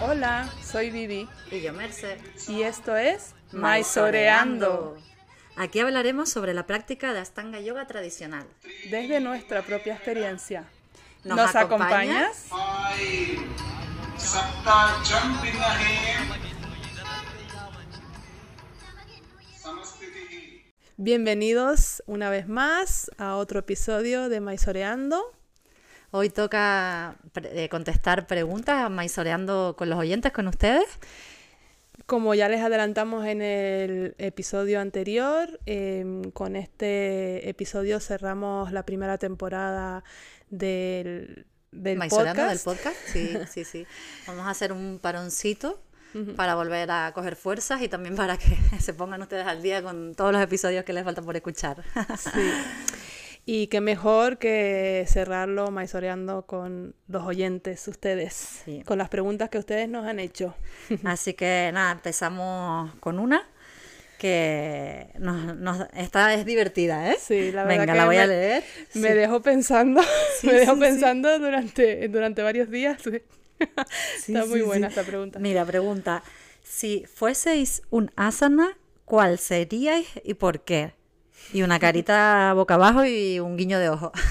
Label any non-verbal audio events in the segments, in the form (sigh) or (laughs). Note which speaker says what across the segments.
Speaker 1: Hola, soy Vivi
Speaker 2: Y yo, Merce.
Speaker 1: y esto es Maisoreando
Speaker 2: Aquí hablaremos sobre la práctica de Astanga Yoga tradicional.
Speaker 1: desde nuestra propia experiencia.
Speaker 2: ¿Nos
Speaker 1: ¿Nos,
Speaker 2: acompañas?
Speaker 1: Bienvenidos una vez más a otro episodio de Maisoreando.
Speaker 2: Hoy toca pre- eh, contestar preguntas, maisoreando con los oyentes, con ustedes.
Speaker 1: Como ya les adelantamos en el episodio anterior, em, con este episodio cerramos la primera temporada del, del
Speaker 2: del
Speaker 1: podcast.
Speaker 2: podcast. Sí, (laughs) sí, sí. Vamos a hacer un paroncito para volver a coger fuerzas y también para que (laughs) se pongan ustedes al día con todos los episodios que les faltan por escuchar.
Speaker 1: Sí. (laughs) Y qué mejor que cerrarlo maisoreando con los oyentes, ustedes,
Speaker 2: Sí.
Speaker 1: con las preguntas que ustedes nos han hecho. (laughs)
Speaker 2: Así que nada, empezamos con una que nos, nos- esta es divertida, ¿eh?
Speaker 1: Sí, la verdad
Speaker 2: Venga,
Speaker 1: que
Speaker 2: la voy a
Speaker 1: me-
Speaker 2: leer.
Speaker 1: Me
Speaker 2: Sí.
Speaker 1: dejó pensando, (laughs)
Speaker 2: Sí,
Speaker 1: me dejó
Speaker 2: sí,
Speaker 1: pensando durante, durante varios días. (laughs) Está muy buena esta pregunta.
Speaker 2: Mira, pregunta, si fueseis un asana, ¿cuál seríais y por qué? Y una carita boca abajo y un guiño de ojo. (laughs)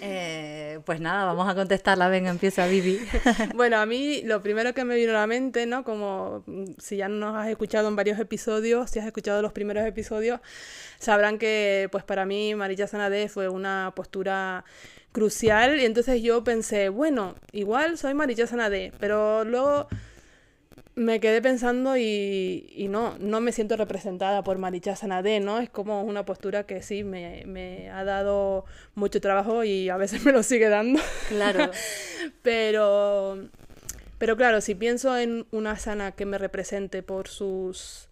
Speaker 2: Eh, pues nada, vamos a contestarla. Venga, empieza Vivi. (laughs)
Speaker 1: Bueno, a mí lo primero que me vino a la mente, ¿no? Como mm, si ya nos has escuchado en varios episodios, si has escuchado los primeros episodios, sabrán que pues para mí Marilla Sanadé fue una postura crucial y entonces yo pensé, bueno, igual soy Marilla Sanadé, pero luego me quedé pensando y, y no, no me siento representada por Maricha Sanadé, ¿no? Es como una postura que sí me, me ha dado mucho trabajo y a veces (laughs) me lo sigue dando.
Speaker 2: Claro. (laughs)
Speaker 1: Pero, pero claro, si pienso en una sana que me represente por sus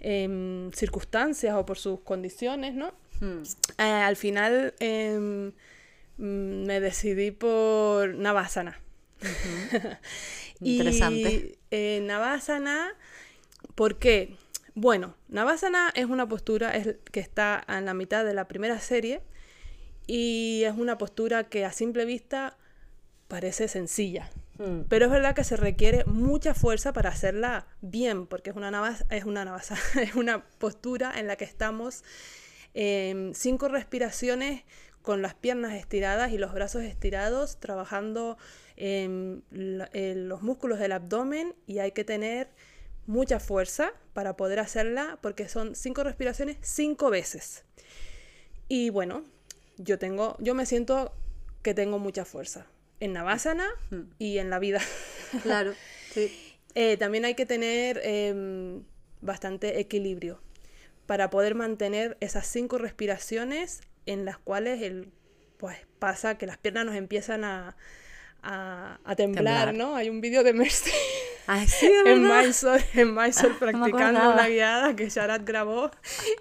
Speaker 1: em, circunstancias o por sus condiciones, ¿no?
Speaker 2: Hmm,
Speaker 1: Eh, al final em, mm, me decidí por Navasana. (laughs)
Speaker 2: Interesante.
Speaker 1: Y eh, Navasana, ¿por qué? Bueno, Navasana es una postura es, que está en la mitad de la primera serie y es una postura que a simple vista parece sencilla.
Speaker 2: hmm.
Speaker 1: Pero es verdad que se requiere mucha fuerza para hacerla bien, porque es una navas, es una navasa, (laughs) es una postura en la que estamos em, cinco respiraciones con las piernas estiradas y los brazos estirados, trabajando eh, los músculos del abdomen y hay que tener mucha fuerza para poder hacerla, porque son cinco respiraciones cinco veces. Y bueno, yo tengo, yo me siento que tengo mucha fuerza en Navasana y en la vida. (laughs)
Speaker 2: Claro. Sí.
Speaker 1: Eh, también hay que tener em, bastante equilibrio para poder mantener esas cinco respiraciones en las cuales el, pues, pasa que las piernas nos empiezan a, a, a temblar,
Speaker 2: Temblar.
Speaker 1: ¿no? Hay un vídeo de Mercy (laughs)
Speaker 2: sí, es (laughs)
Speaker 1: en. Mysore, en Mysore (laughs)
Speaker 2: no
Speaker 1: practicando
Speaker 2: acordaba.
Speaker 1: una guiada que Sharat grabó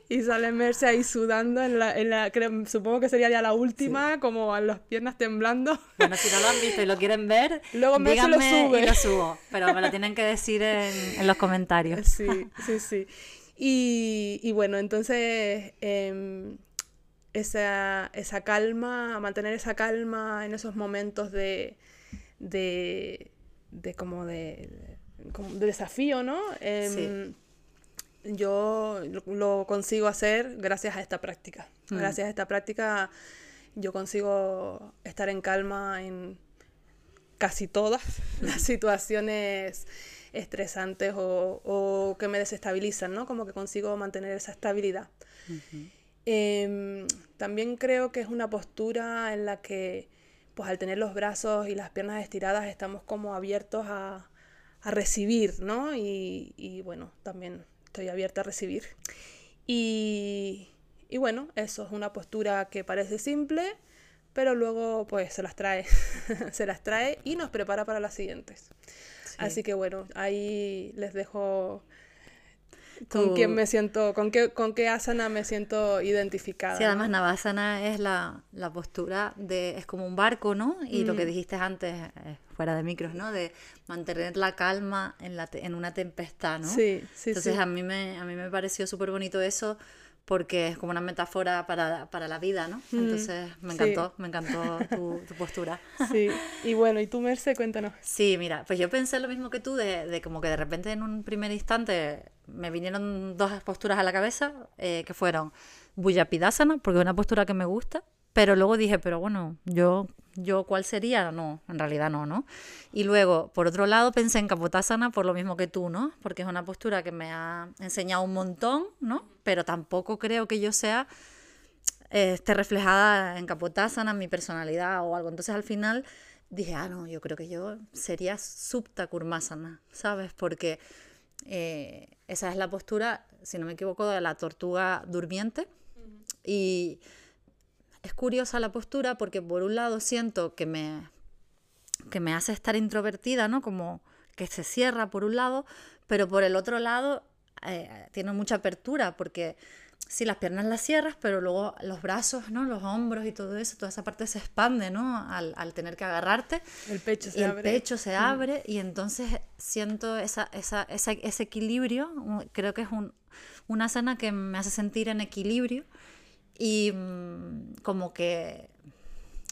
Speaker 1: y sale Mercy ahí sudando en la, en la creo- supongo que sería ya la última, como a las piernas temblando.
Speaker 2: Bueno, si no lo han visto y lo quieren ver,
Speaker 1: Luego Merce lo sube.
Speaker 2: y lo subo. Pero me lo tienen que decir en, en los comentarios.
Speaker 1: Sí, sí, sí. Y, y bueno, entonces em, esa, esa calma, mantener esa calma en esos momentos de, de, de como de, desafío, ¿no? Em, Yo lo, lo consigo hacer gracias a esta práctica.
Speaker 2: Mm.
Speaker 1: Gracias a esta práctica yo consigo estar en calma en casi todas (laughs) las situaciones estresantes o, o que me desestabilizan, ¿no? Como que consigo mantener esa estabilidad. Em, también creo que es una postura en la que, pues al tener los brazos y las piernas estiradas, estamos como abiertos a, a recibir, ¿no? Y, y bueno, también estoy abierta a recibir. Y, y bueno, eso es una postura que parece simple, pero luego pues se las trae, (laughs) se las trae y nos prepara para las siguientes. Así que bueno, ahí les dejo con quién me siento, con qué, con qué asana me siento identificada.
Speaker 2: Sí,
Speaker 1: ¿no?
Speaker 2: además Navasana es la, la postura de, es como un barco, ¿no? Y lo que
Speaker 1: Mm.
Speaker 2: dijiste antes, eh, fuera de micros, ¿no? De mantener la calma en, la te- en una tempestad, ¿no?
Speaker 1: Sí, sí,
Speaker 2: Entonces
Speaker 1: sí.
Speaker 2: a mí me, a mí me pareció súper bonito eso, porque es como una metáfora para, para la vida, ¿no? Entonces me
Speaker 1: sí.
Speaker 2: encantó, me encantó tu, tu postura. (laughs)
Speaker 1: Sí, y bueno, ¿y tú, Merce? Cuéntanos.
Speaker 2: Sí, mira, pues yo pensé lo mismo que tú, de, de como que de repente en un primer instante me vinieron dos posturas a la cabeza, eh, que fueron Buyapidasana, porque es una postura que me gusta, pero luego dije, pero bueno, yo, yo ¿cuál sería? No, en realidad no, ¿no? Y luego, por otro lado, pensé en Kapotasana por lo mismo que tú, ¿no? Porque es una postura que me ha enseñado un montón, ¿no? Pero tampoco creo que yo sea eh, esté reflejada en Kapotasana, mi personalidad o algo. Entonces al final dije, ah, no, yo creo que yo sería Supta Kurmasana, ¿sabes? Porque eh, esa es la postura, si no me equivoco, de la tortuga durmiente. Y es curiosa la postura porque por un lado siento que me, que me hace estar introvertida, ¿no? Como que se cierra por un lado, pero por el otro lado eh, tiene mucha apertura porque sí, las piernas las cierras, pero luego los brazos, ¿no? Los hombros y todo eso, toda esa parte se expande, ¿no? Al, al tener que agarrarte.
Speaker 1: El pecho se
Speaker 2: y el
Speaker 1: abre.
Speaker 2: pecho se abre y entonces siento esa, esa, esa- ese equilibrio, creo que es un, una asana que me hace sentir en equilibrio y mm, como que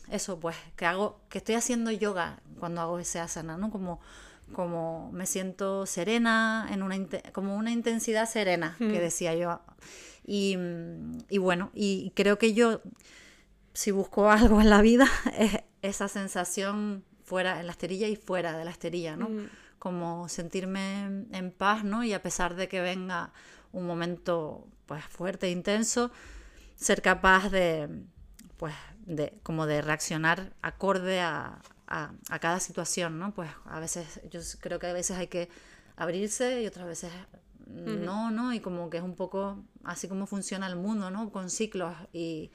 Speaker 2: eso pues que hago que estoy haciendo yoga cuando hago ese asana no como como me siento serena en una como una intensidad serena que decía yo. Y, mm, y bueno y creo que yo si busco (laughs) algo en la vida es esa sensación fuera en la esterilla y fuera de la esterilla no como sentirme en paz no y a pesar de que venga un momento pues fuerte e intenso ser capaz de, pues, de, como de reaccionar acorde a, a, a cada situación, ¿no? Pues a veces, yo creo que a veces hay que abrirse y otras veces no, ¿no? Y como que es un poco así como funciona el mundo, ¿no? Con ciclos y,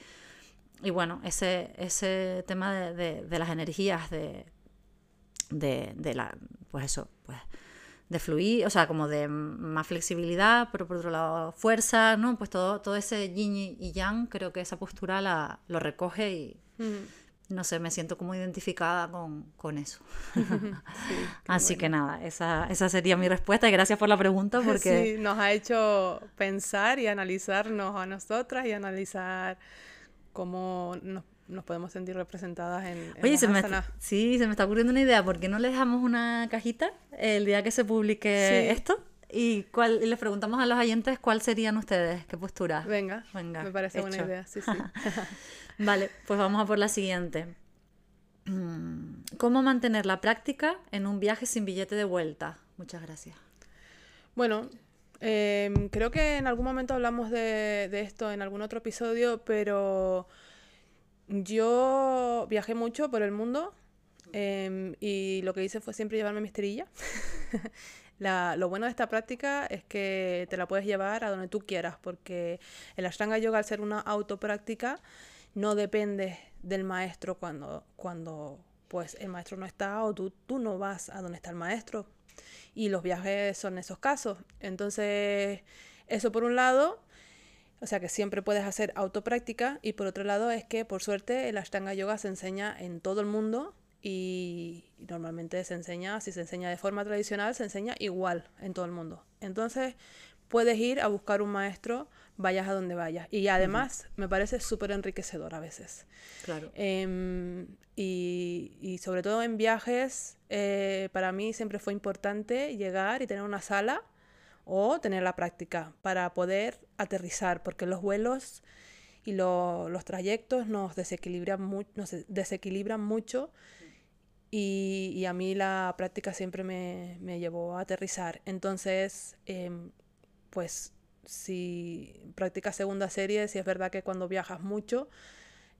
Speaker 2: y bueno, ese, ese tema de, de- de las energías, de, de la, pues eso, pues de fluir, o sea, como de más flexibilidad, pero por otro lado fuerza, ¿no? Pues todo, todo ese yin y yang, creo que esa postura la, lo recoge y, no sé, me siento como identificada con, con eso. (laughs) (laughs) Así que nada, esa, esa sería mi respuesta y gracias por la pregunta (laughs) porque...
Speaker 1: Sí, nos ha hecho pensar y analizarnos a nosotras y analizar cómo nos, nos podemos sentir representadas en, en
Speaker 2: Oye,
Speaker 1: las
Speaker 2: se me,
Speaker 1: asanas.
Speaker 2: sí, se me está ocurriendo una idea, ¿por qué no le dejamos una cajita el día que se publique
Speaker 1: Sí.
Speaker 2: esto? Y, cuál, y les preguntamos a los oyentes cuál serían ustedes, qué postura.
Speaker 1: Venga,
Speaker 2: Venga,
Speaker 1: me parece buena
Speaker 2: hecho.
Speaker 1: idea, sí, sí. (laughs)
Speaker 2: Vale, pues vamos a por la siguiente. ¿Cómo mantener la práctica en un viaje sin billete de vuelta? Muchas gracias.
Speaker 1: Bueno, em, creo que en algún momento hablamos de, de esto en algún otro episodio, pero yo viajé mucho por el mundo em, y lo que hice fue siempre llevarme mi esterilla. (laughs) La- lo bueno de esta práctica es que te la puedes llevar a donde tú quieras, porque el Ashtanga Yoga, al ser una autopráctica, no depende del maestro cuando, cuando pues, el maestro no está o tú, tú no vas a donde está el maestro. Y los viajes son esos casos. Entonces, eso por un lado, o sea que siempre puedes hacer autopráctica y por otro lado es que por suerte el Ashtanga Yoga se enseña en todo el mundo y normalmente se enseña, si se enseña de forma tradicional, se enseña igual en todo el mundo. Entonces puedes ir a buscar un maestro, vayas a donde vayas. Y además me parece súper enriquecedor a veces.
Speaker 2: Claro.
Speaker 1: Em, y, y sobre todo en viajes, eh, para mí siempre fue importante llegar y tener una sala o tener la práctica para poder aterrizar, porque los vuelos y lo- los trayectos nos desequilibran, mu- nos desequilibran mucho y, y a mí la práctica siempre me, me llevó a aterrizar. Entonces, em, pues si practicas segunda serie, si es verdad que cuando viajas mucho,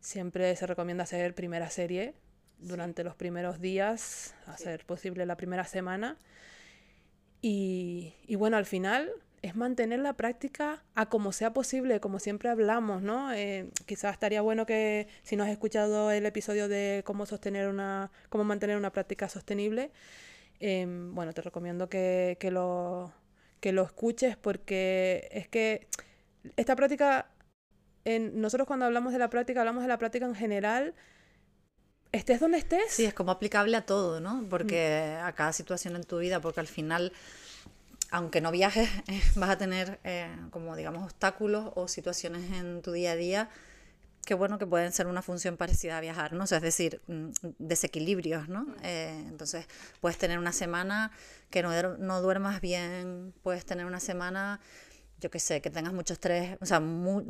Speaker 1: siempre se recomienda hacer primera serie durante los primeros días, hacer posible la primera semana. Y, y bueno, al final es mantener la práctica a como sea posible, como siempre hablamos, ¿no? Eh, quizás estaría bueno que si no has escuchado el episodio de cómo sostener una, cómo mantener una práctica sostenible, em, bueno, te recomiendo que, que lo, que lo escuches porque es que esta práctica, en, nosotros cuando hablamos de la práctica, hablamos de la práctica en general, estés donde estés.
Speaker 2: Sí, es como aplicable a todo, ¿no? Porque a cada situación en tu vida, porque al final aunque no viajes, (laughs) eh, vas a tener eh, como digamos obstáculos o situaciones en tu día a día que bueno, que pueden ser una función parecida a viajar, ¿no? O sea, es decir, mm, desequilibrios, ¿no? Eh, entonces, puedes tener una semana que no, no duermas bien, puedes tener una semana, yo qué sé, que tengas mucho estrés, o sea, mu-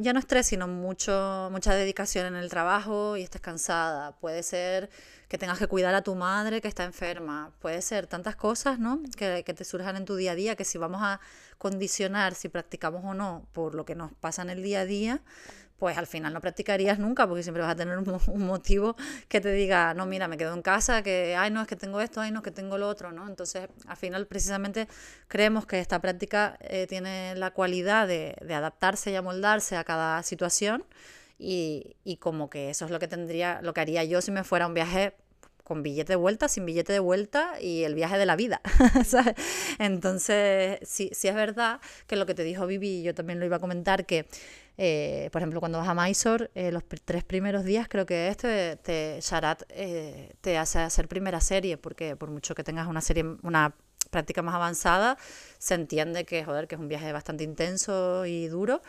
Speaker 2: ya no estrés, sino mucho, mucha dedicación en el trabajo y estés cansada. Puede ser que tengas que cuidar a tu madre que está enferma. Puede ser tantas cosas, ¿no? Que, que te surjan en tu día a día, que si vamos a condicionar si practicamos o no por lo que nos pasa en el día a día, pues al final no practicarías nunca porque siempre vas a tener un, mo- un motivo que te diga, no, mira, me quedo en casa, que, ay, no, es que tengo esto, ay, no, es que tengo lo otro, ¿no? Entonces, al final, precisamente, creemos que esta práctica eh, tiene la cualidad de, adaptarse y amoldarse a cada situación y, y como que eso es lo que tendría, lo que haría yo si me fuera un viaje con billete de vuelta, sin billete de vuelta y el viaje de la vida. (laughs) Entonces, sí, sí es verdad que lo que te dijo Vivi, yo también lo iba a comentar, que eh, por ejemplo cuando vas a Mysore, eh, los tres primeros días creo que este te, Sharat eh, te hace hacer primera serie, porque por mucho que tengas una serie, una práctica más avanzada, se entiende que, joder, que es un viaje bastante intenso y duro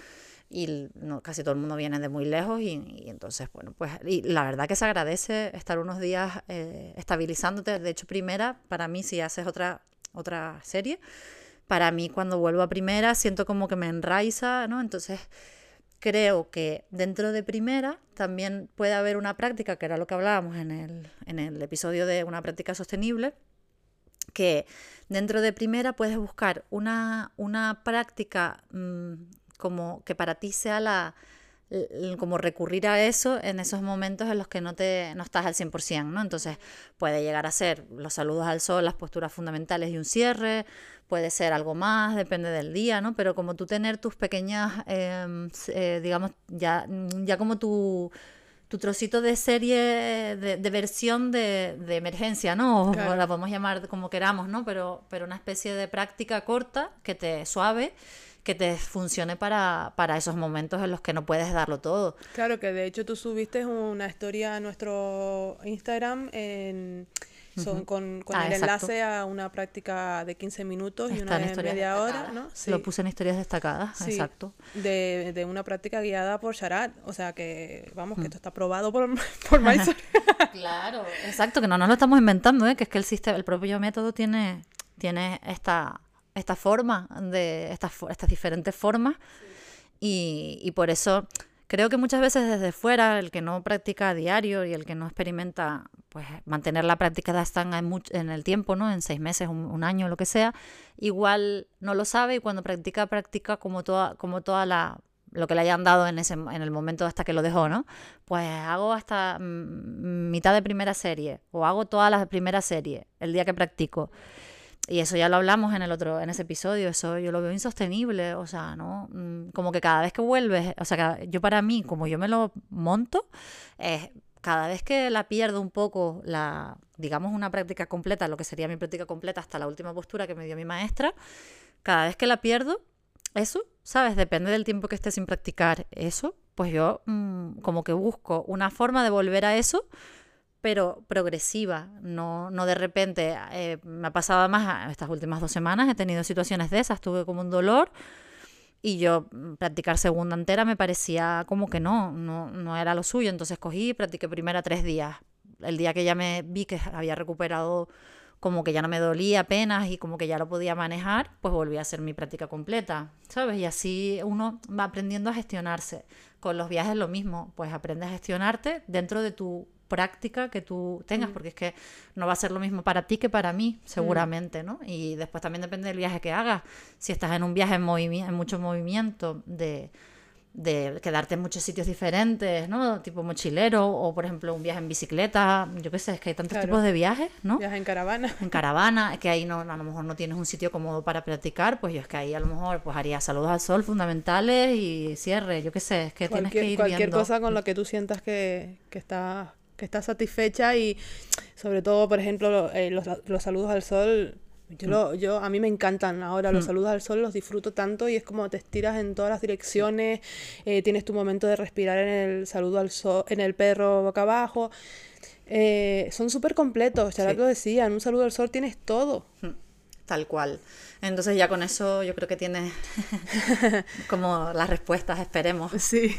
Speaker 2: y no, casi todo el mundo viene de muy lejos y, y entonces, bueno, pues y la verdad que se agradece estar unos días eh, estabilizándote. De hecho, primera, para mí, si haces otra, otra serie, para mí cuando vuelvo a primera siento como que me enraiza, ¿no? Entonces creo que dentro de primera también puede haber una práctica, que era lo que hablábamos en el, en el episodio de una práctica sostenible, que dentro de primera puedes buscar una, una práctica mm, como que para ti sea la como recurrir a eso en esos momentos en los que no te no estás al 100%, ¿no? Entonces puede llegar a ser los saludos al sol, las posturas fundamentales y un cierre, puede ser algo más, depende del día, ¿no? Pero como tú tener tus pequeñas, em, eh, digamos, ya, ya como tu, tu trocito de serie, de, de versión de, de emergencia, ¿no? O
Speaker 1: Claro.
Speaker 2: la podemos llamar como queramos, ¿no? Pero, pero una especie de práctica corta, que te suave, que te funcione para, para esos momentos en los que no puedes darlo todo.
Speaker 1: Claro que de hecho tú subiste una historia a nuestro Instagram en, son, con, con
Speaker 2: Ah,
Speaker 1: el
Speaker 2: exacto.
Speaker 1: enlace a una práctica de 15 minutos y
Speaker 2: Está
Speaker 1: una
Speaker 2: en
Speaker 1: de media hora. ¿no?
Speaker 2: Se Lo puse en historias destacadas,
Speaker 1: Sí,
Speaker 2: exacto.
Speaker 1: De, de una práctica guiada por Sharat. O sea que, vamos, que
Speaker 2: Mm.
Speaker 1: esto está aprobado por, (laughs) por. (laughs)
Speaker 2: Claro, exacto, que no nos lo estamos inventando, ¿eh? que es que el sistema, el propio método tiene, tiene esta, esta forma de estas, estas diferentes formas y, y por eso creo que muchas veces desde fuera el que no practica a diario y el que no experimenta pues mantener la práctica de Ashtanga en, en el tiempo, ¿no? En seis meses, un, un año, lo que sea, igual no lo sabe y cuando practica, practica como toda, como toda la lo que le hayan dado en ese en el momento hasta que lo dejó, ¿no? Pues hago hasta mm, mitad de primera serie o hago toda la primera serie el día que practico. Y eso ya lo hablamos en el otro, en ese episodio, eso yo lo veo insostenible, o sea, ¿no? Mm, Como que cada vez que vuelves, o sea, yo para mí, como yo me lo monto, es cada vez que la pierdo un poco, la, digamos, una práctica completa, lo que sería mi práctica completa hasta la última postura que me dio mi maestra, cada vez que la pierdo, eso, ¿sabes? Depende del tiempo que esté sin practicar eso, pues yo mm, como que busco una forma de volver a eso, pero progresiva, no, no de repente. eh, me ha pasado además estas últimas dos semanas, he tenido situaciones de esas, tuve como un dolor y yo mm, practicar segunda entera me parecía como que no, no, no era lo suyo, entonces cogí y practiqué primera tres días. El día que ya me vi que había recuperado como que ya no me dolía apenas y como que ya lo podía manejar, pues volví a hacer mi práctica completa, ¿sabes? Y así uno va aprendiendo a gestionarse. Con los viajes lo mismo, pues aprendes a gestionarte dentro de tu práctica que tú tengas, porque es que no va a ser lo mismo para ti que para mí, seguramente, ¿no? Y después también depende del viaje que hagas. Si estás en un viaje en, movimi- en mucho movimiento, de, de quedarte en muchos sitios diferentes, ¿no? Tipo mochilero o, por ejemplo, un viaje en bicicleta, yo qué sé, es que hay tantos
Speaker 1: Claro.
Speaker 2: tipos de viajes, ¿no?
Speaker 1: Viaje en caravana.
Speaker 2: en caravana, es que ahí no, a lo mejor no tienes un sitio cómodo para practicar, pues yo es que ahí a lo mejor pues haría saludos al sol fundamentales y cierre, yo qué sé, es que tienes que ir
Speaker 1: cualquier
Speaker 2: viendo.
Speaker 1: cosa con lo que tú sientas que, que estás que estás satisfecha y sobre todo, por ejemplo, lo- eh, los, los saludos al sol. Yo, lo- yo a mí me encantan ahora los saludos al sol, los disfruto tanto y es como te estiras en todas las direcciones, eh, tienes tu momento de respirar en el saludo al sol, en el perro boca abajo. Eh, son súper completos, ya
Speaker 2: Sí.
Speaker 1: lo decía, en un saludo al sol tienes todo.
Speaker 2: Tal cual. Entonces ya con eso yo creo que tienes (laughs) como las respuestas, esperemos.
Speaker 1: Sí.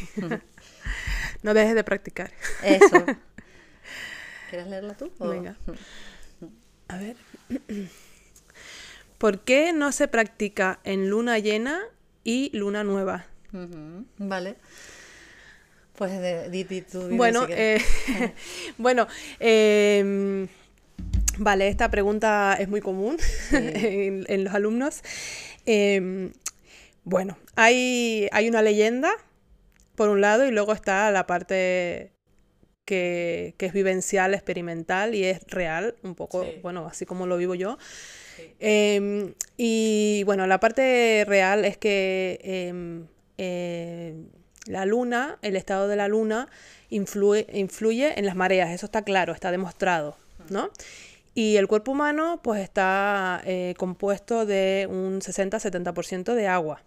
Speaker 1: no dejes de practicar.
Speaker 2: Eso. ¿Quieres leerla tú? o-
Speaker 1: Venga. A ver. (clears throat) ¿Por qué no se practica en luna llena y luna nueva?
Speaker 2: Vale. Pues de, di, di tú,
Speaker 1: Bueno,
Speaker 2: si
Speaker 1: eh, (laughs) (laughs) bueno, em, vale, esta pregunta es muy común (laughs) en, en los alumnos. Em, bueno, hay, hay una leyenda, por un lado, y luego está la parte que, que es vivencial, experimental y es real, un poco,
Speaker 2: Sí.
Speaker 1: bueno, así como lo vivo yo. Em, y bueno, la parte real es que em, eh, la luna, el estado de la luna, influye, influye en las mareas, eso está claro, está demostrado, ¿no? Y el cuerpo humano, pues está eh, compuesto de un 60-70% de agua.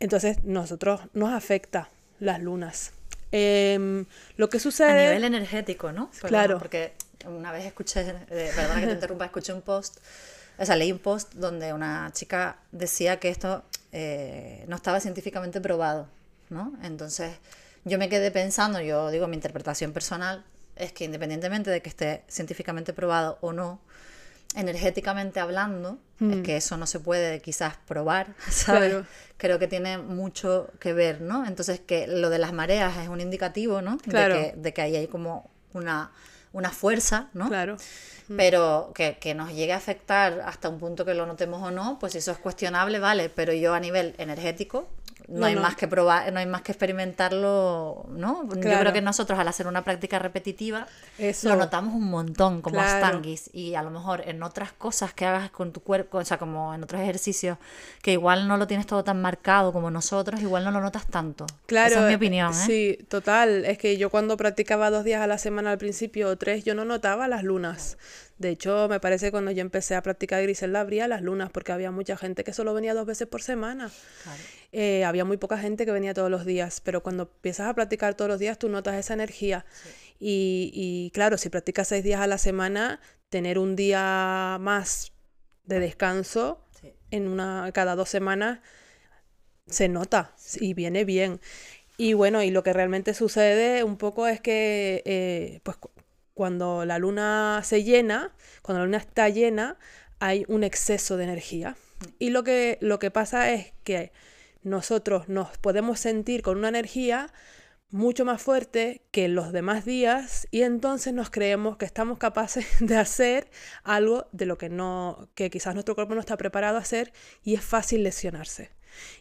Speaker 1: Entonces, nosotros nos afecta las lunas. Em, lo que
Speaker 2: A
Speaker 1: sucede...
Speaker 2: nivel energético, ¿no?
Speaker 1: Claro.
Speaker 2: Porque una vez escuché, eh, perdona que te interrumpa, escuché un post, o sea, leí un post donde una chica decía que esto eh, no estaba científicamente probado, ¿no? Entonces yo me quedé pensando, yo digo, mi interpretación personal es que independientemente de que esté científicamente probado o no, energéticamente hablando, es que eso no se puede quizás probar, (laughs) ¿sabes?
Speaker 1: Claro.
Speaker 2: Creo que tiene mucho que ver, ¿no? Entonces que lo de las mareas es un indicativo, ¿no?
Speaker 1: Claro.
Speaker 2: De, que, de que ahí hay como una, una fuerza, ¿no?
Speaker 1: Claro.
Speaker 2: Pero que, que nos llegue a afectar hasta un punto que lo notemos o no, pues eso es cuestionable, vale, pero yo a nivel energético no,
Speaker 1: No,
Speaker 2: hay
Speaker 1: no.
Speaker 2: más que probar, no hay más que experimentarlo, ¿no? Yo
Speaker 1: Claro.
Speaker 2: creo que nosotros al hacer una práctica repetitiva
Speaker 1: Eso.
Speaker 2: lo notamos un montón como
Speaker 1: Claro.
Speaker 2: astanguis y a lo mejor en otras cosas que hagas con tu cuerpo, o sea, como en otros ejercicios que igual no lo tienes todo tan marcado como nosotros, igual no lo notas tanto.
Speaker 1: Claro,
Speaker 2: Esa es mi
Speaker 1: eh,
Speaker 2: opinión, ¿eh?
Speaker 1: Sí, total. Es que yo cuando practicaba dos días a la semana al principio o tres, yo no notaba las lunas. De hecho, me parece que cuando yo empecé a practicar Griselda abría las lunas porque había mucha gente que solo venía dos veces por semana.
Speaker 2: Claro.
Speaker 1: Eh, había muy poca gente que venía todos los días, pero cuando empiezas a practicar todos los días, tú notas esa energía. Y, y claro, si practicas seis días a la semana, tener un día más de descanso
Speaker 2: Sí.
Speaker 1: en una cada dos semanas se nota y viene bien. Y bueno, y lo que realmente sucede un poco es que eh, pues cuando la luna se llena, cuando la luna está llena, hay un exceso de energía. Y lo que, lo que pasa es que nosotros nos podemos sentir con una energía mucho más fuerte que los demás días y entonces nos creemos que estamos capaces (laughs) de hacer algo de lo que no que quizás nuestro cuerpo no está preparado a hacer y es fácil lesionarse.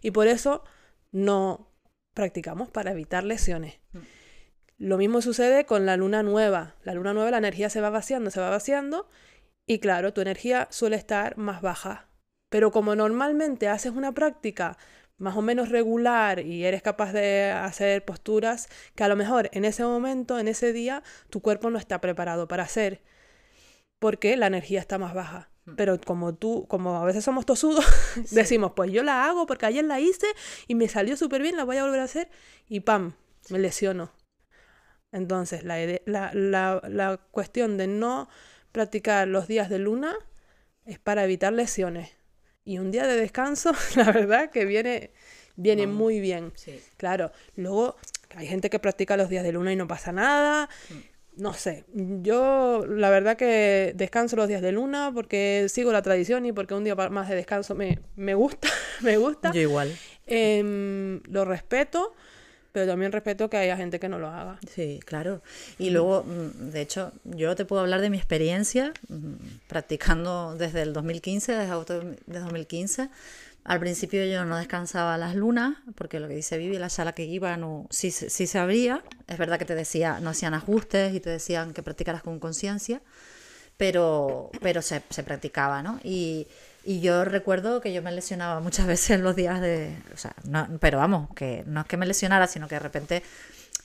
Speaker 1: Y por eso no practicamos para evitar lesiones. Lo mismo sucede con la luna nueva. La luna nueva la energía se va vaciando, se va vaciando y claro, tu energía suele estar más baja. Pero como normalmente haces una práctica más o menos regular y eres capaz de hacer posturas que a lo mejor en ese momento, en ese día, tu cuerpo no está preparado para hacer porque la energía está más baja. Pero como tú, como a veces somos tosudos, (laughs) decimos, pues yo la hago porque ayer la hice y me salió súper bien, la voy a volver a hacer y ¡pam! Me lesiono. Entonces, la, la, la, la cuestión de no practicar los días de luna es para evitar lesiones. Y un día de descanso, (laughs) la verdad que viene, viene muy bien.
Speaker 2: Sí.
Speaker 1: Claro, luego hay gente que practica los días de luna y no pasa nada. No sé, yo la verdad que descanso los días de luna porque sigo la tradición y porque un día más de descanso me, me gusta, (laughs) me gusta.
Speaker 2: Yo igual.
Speaker 1: Em, lo respeto, pero también respeto que haya gente que no lo haga.
Speaker 2: Sí, claro. Y luego, mm, de hecho, yo te puedo hablar de mi experiencia mm, practicando desde el 2015, desde agosto de 2015. Al principio yo no descansaba las lunas, porque lo que dice Vivi, la sala que iba no, sí, sí se abría. Es verdad que te decía, no hacían ajustes y te decían que practicaras con conciencia, pero, pero se, se practicaba, ¿no? Y, y yo recuerdo que yo me lesionaba muchas veces en los días de... O sea, no, pero vamos, que no es que me lesionara, sino que de repente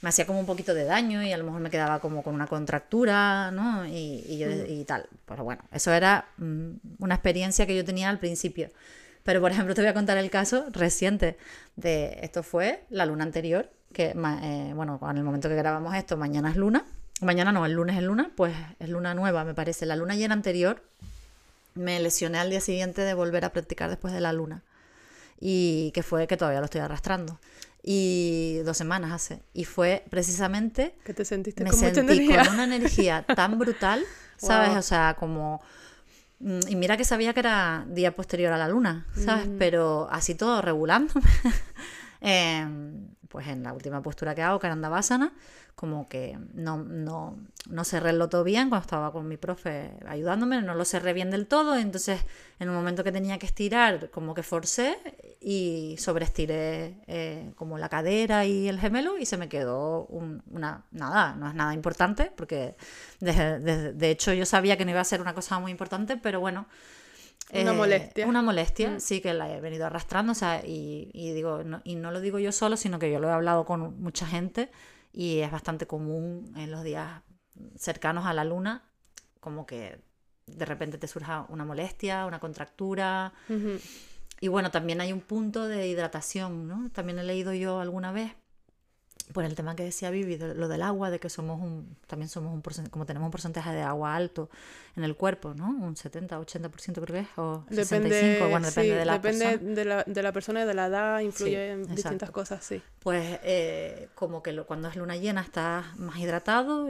Speaker 2: me hacía como un poquito de daño y a lo mejor me quedaba como con una contractura, ¿no? Y, y, yo, y tal. Pero bueno, eso era mm, una experiencia que yo tenía al principio. Pero, por ejemplo, te voy a contar el caso reciente de... Esto fue la luna anterior, que, eh, bueno, en el momento que grabamos esto, mañana es luna. Mañana no, el lunes es luna, pues es luna nueva, me parece. La luna llena anterior me lesioné al día siguiente de volver a practicar después de la luna. Y que fue que todavía lo estoy arrastrando. Y dos semanas hace. Y fue precisamente...
Speaker 1: Que te sentiste
Speaker 2: me
Speaker 1: con mucha
Speaker 2: sentí
Speaker 1: energía.
Speaker 2: con una energía (laughs) tan brutal, ¿sabes?
Speaker 1: Wow.
Speaker 2: O sea, como... mm, Y mira que sabía que era día posterior a la luna, ¿sabes? Pero así todo regulándome. (laughs) em, pues en la última postura que hago, Karandavasana, como que no, no, no cerré el loto bien cuando estaba con mi profe ayudándome, no lo cerré bien del todo, entonces en un momento que tenía que estirar, como que forcé y sobreestiré eh, como la cadera y el gemelo y se me quedó un- una, nada, no es nada importante, porque de, de- de hecho yo sabía que no iba a ser una cosa muy importante, pero bueno,
Speaker 1: Una
Speaker 2: eh,
Speaker 1: molestia.
Speaker 2: Una molestia,
Speaker 1: Mm.
Speaker 2: sí, que la he venido arrastrando, o sea, y, y digo, no, y no lo digo yo solo, sino que yo lo he hablado con mucha gente y es bastante común en los días cercanos a la luna, como que de repente te surja una molestia, una contractura. Y bueno, también hay un punto de hidratación, ¿no? También he leído yo alguna vez por el tema que decía Vivi, de lo del agua, de que somos un, también somos un porcentaje, como tenemos un porcentaje de agua alto en el cuerpo, ¿no? Un 70, 80% creo que es, o 65,
Speaker 1: Depende,
Speaker 2: bueno, depende
Speaker 1: sí,
Speaker 2: de la
Speaker 1: depende
Speaker 2: persona.
Speaker 1: de la, de la persona y de la edad, influye
Speaker 2: Sí,
Speaker 1: en distintas cosas, sí.
Speaker 2: Pues eh, como que lo- cuando es luna llena estás más hidratado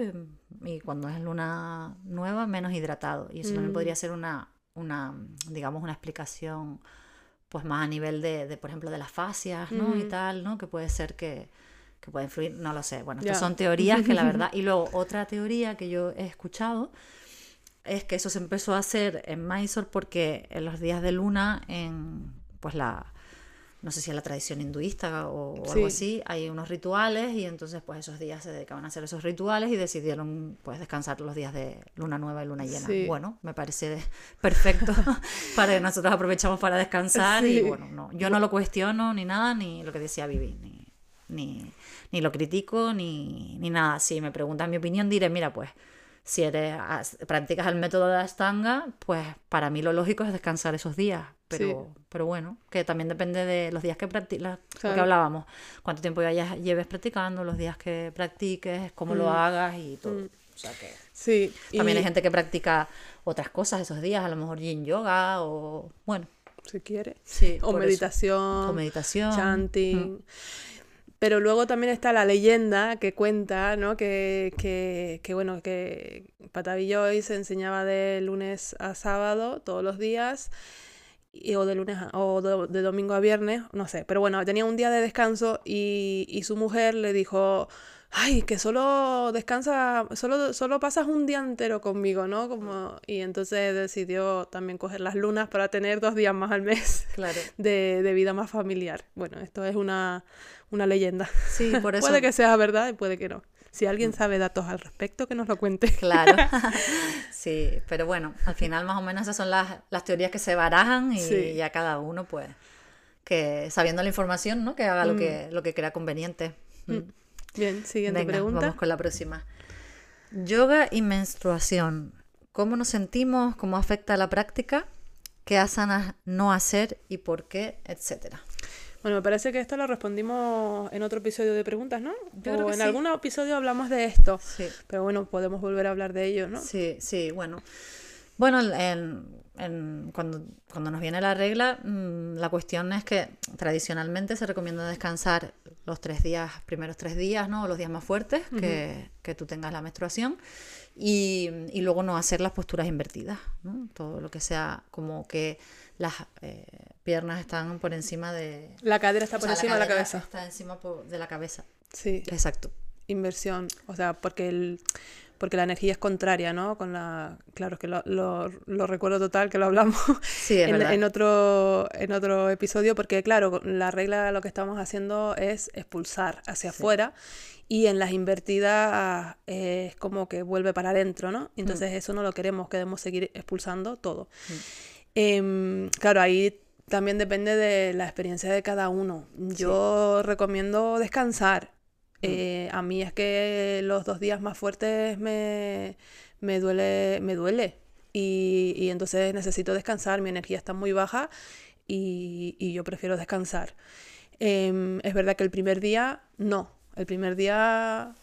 Speaker 2: y cuando es luna nueva menos hidratado. Y eso también
Speaker 1: Mm.
Speaker 2: podría ser una, una, digamos, una explicación pues más a nivel de, de, por ejemplo, de las fascias, ¿no? Y tal, ¿no? Que puede ser que, que puede influir, no lo sé. Bueno, estas son teorías que la (laughs) verdad... Y luego otra teoría que yo he escuchado es que eso se empezó a hacer en Mysore porque en los días de luna, en pues la, no sé si es la tradición hinduista o, o
Speaker 1: Sí.
Speaker 2: algo así, hay unos rituales y entonces pues esos días se dedicaban a hacer esos rituales y decidieron pues descansar los días de luna nueva y luna llena.
Speaker 1: Sí.
Speaker 2: Bueno, me parece (laughs) perfecto (laughs) para que nosotros aprovechamos para descansar y bueno, no, yo no lo cuestiono ni nada, ni lo que decía Vivi, ni, ni, ni lo critico, ni, ni nada. Si me preguntan mi opinión, diré, mira, pues si eres as- practicas el método de Astanga, pues para mí lo lógico es descansar esos días. Pero, pero bueno, que también depende de los días que practicas, lo que
Speaker 1: Claro.
Speaker 2: hablábamos, cuánto tiempo ya lleves practicando, los días que practiques, cómo lo
Speaker 1: Mm.
Speaker 2: hagas y todo.
Speaker 1: Mm.
Speaker 2: O sea que
Speaker 1: Sí.
Speaker 2: también
Speaker 1: y-
Speaker 2: hay gente que practica otras cosas esos días, a lo mejor yin yoga o bueno,
Speaker 1: Si quiere.
Speaker 2: sí,
Speaker 1: O
Speaker 2: eso.
Speaker 1: meditación.
Speaker 2: o meditación. Mm.
Speaker 1: Pero luego también está la leyenda que cuenta, ¿no? Que, que, que, bueno, que Patavi Joyce enseñaba de lunes a sábado todos los días, y- o de lunes a- o de, de domingo a viernes, no sé. Pero bueno, tenía un día de descanso y, y su mujer le dijo, ay, que solo descansa, solo, solo pasas un día entero conmigo, ¿no? Como, y entonces decidió también coger las lunas para tener dos días más al mes
Speaker 2: Claro. (laughs)
Speaker 1: de, de vida más familiar. Bueno, esto es una, una leyenda.
Speaker 2: Sí, por (laughs) eso. Mm.
Speaker 1: Puede que sea verdad y puede que no. Si alguien sabe datos al respecto, que nos lo cuente.
Speaker 2: Claro, (laughs) sí, pero bueno, al final más o menos esas son las, las teorías que se barajan y
Speaker 1: Sí.
Speaker 2: ya cada uno pues que sabiendo la información, ¿no? Que haga lo
Speaker 1: Mm.
Speaker 2: que lo que crea conveniente. Mm.
Speaker 1: Bien, siguiente
Speaker 2: Venga,
Speaker 1: pregunta.
Speaker 2: vamos con la próxima. Yoga y menstruación. ¿Cómo nos sentimos? ¿Cómo afecta la práctica? ¿Qué asanas no hacer y por qué? Etcétera.
Speaker 1: Bueno, me parece que esto lo respondimos en otro episodio de preguntas, ¿no?
Speaker 2: Yo
Speaker 1: o
Speaker 2: creo que
Speaker 1: en
Speaker 2: sí.
Speaker 1: algún episodio hablamos de esto.
Speaker 2: Sí.
Speaker 1: Pero bueno, podemos volver a hablar de ello, ¿no?
Speaker 2: Sí, sí, bueno. Bueno, en- en- cuando, cuando nos viene la regla, mm, la cuestión es que tradicionalmente se recomienda descansar los tres días, primeros tres días, ¿no? O los días más fuertes que, que tú tengas la menstruación. Y, y luego no hacer las posturas invertidas, ¿no? Todo lo que sea como que las eh, piernas están por encima de...
Speaker 1: La cadera está
Speaker 2: o
Speaker 1: por
Speaker 2: sea,
Speaker 1: encima de la cabeza.
Speaker 2: Está encima de la cabeza.
Speaker 1: Sí,
Speaker 2: Exacto.
Speaker 1: inversión. O sea, porque el, porque la energía es contraria, ¿no? Con la. Claro, es que lo, lo, lo recuerdo total, que lo hablamos (laughs)
Speaker 2: Sí,
Speaker 1: en, otro, en otro episodio, porque claro, la regla lo que estamos haciendo es expulsar hacia
Speaker 2: Sí.
Speaker 1: afuera y en las invertidas eh, es como que vuelve para adentro, ¿no?
Speaker 2: Mm.
Speaker 1: Entonces eso no lo queremos, queremos seguir expulsando todo. Em, claro, ahí también depende de la experiencia de cada uno. Yo recomiendo descansar.
Speaker 2: Mm.
Speaker 1: Eh, a mí es que los dos días más fuertes me, me duele, me duele. Y, y entonces necesito descansar, mi energía está muy baja y, y yo prefiero descansar. Em, es verdad que el primer día no. El primer día,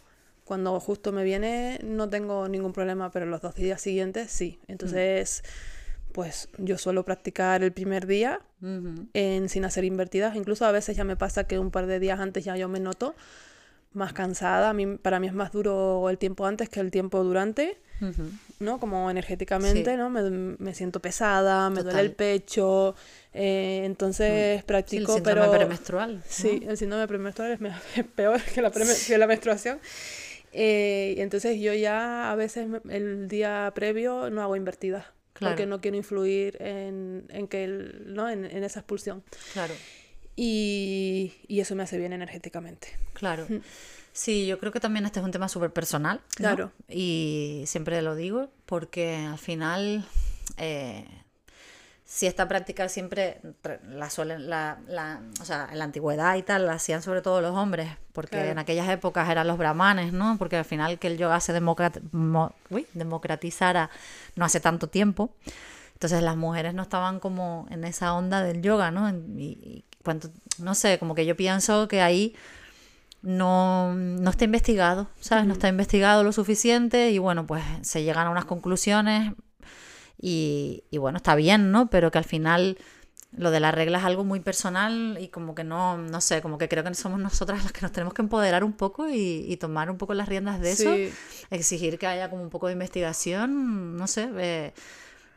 Speaker 1: cuando justo me viene, no tengo ningún problema, pero los dos días siguientes sí. Entonces, pues yo suelo practicar el primer día en, sin hacer invertidas. Incluso a veces ya me pasa que un par de días antes ya yo me noto más cansada. A mí, para mí es más duro el tiempo antes que el tiempo durante,
Speaker 2: Ujú.
Speaker 1: ¿no? Como energéticamente,
Speaker 2: Sí.
Speaker 1: ¿no? Me, me siento pesada, me duele el
Speaker 2: Total.
Speaker 1: pecho. eh, entonces
Speaker 2: Sí, el
Speaker 1: practico,
Speaker 2: síndrome
Speaker 1: pero...
Speaker 2: premenstrual. ¿no?
Speaker 1: Sí, el síndrome premenstrual es, (laughs) es peor que la, que la menstruación. Eh, entonces yo ya a veces el día previo no hago invertidas. Porque
Speaker 2: Claro.
Speaker 1: no quiero influir en, en que el, ¿no? en, en esa expulsión.
Speaker 2: Claro.
Speaker 1: Y, y eso me hace bien energéticamente.
Speaker 2: Claro. Sí, yo creo que también este es un tema súper personal. ¿no?
Speaker 1: Claro.
Speaker 2: Y siempre lo digo porque al final, eh, si esta práctica siempre re- la suelen, la, la- o sea, en la antigüedad y tal, la hacían sobre todo los hombres, porque
Speaker 1: Claro.
Speaker 2: en aquellas épocas eran los brahmanes, ¿no? Porque al final que el yoga se democrat- mo- uy, democratizara no hace tanto tiempo. Entonces las mujeres no estaban como en esa onda del yoga, ¿no? En- Y, y no sé, como que yo pienso que ahí no, no está investigado, ¿sabes? No está investigado lo suficiente y bueno, pues se llegan a unas conclusiones y, y bueno, está bien, ¿no? Pero que al final lo de la regla es algo muy personal y como que no, no sé, como que creo que somos nosotras las que nos tenemos que empoderar un poco y, y tomar un poco las riendas de eso, exigir que haya como un poco de investigación, no sé, eh,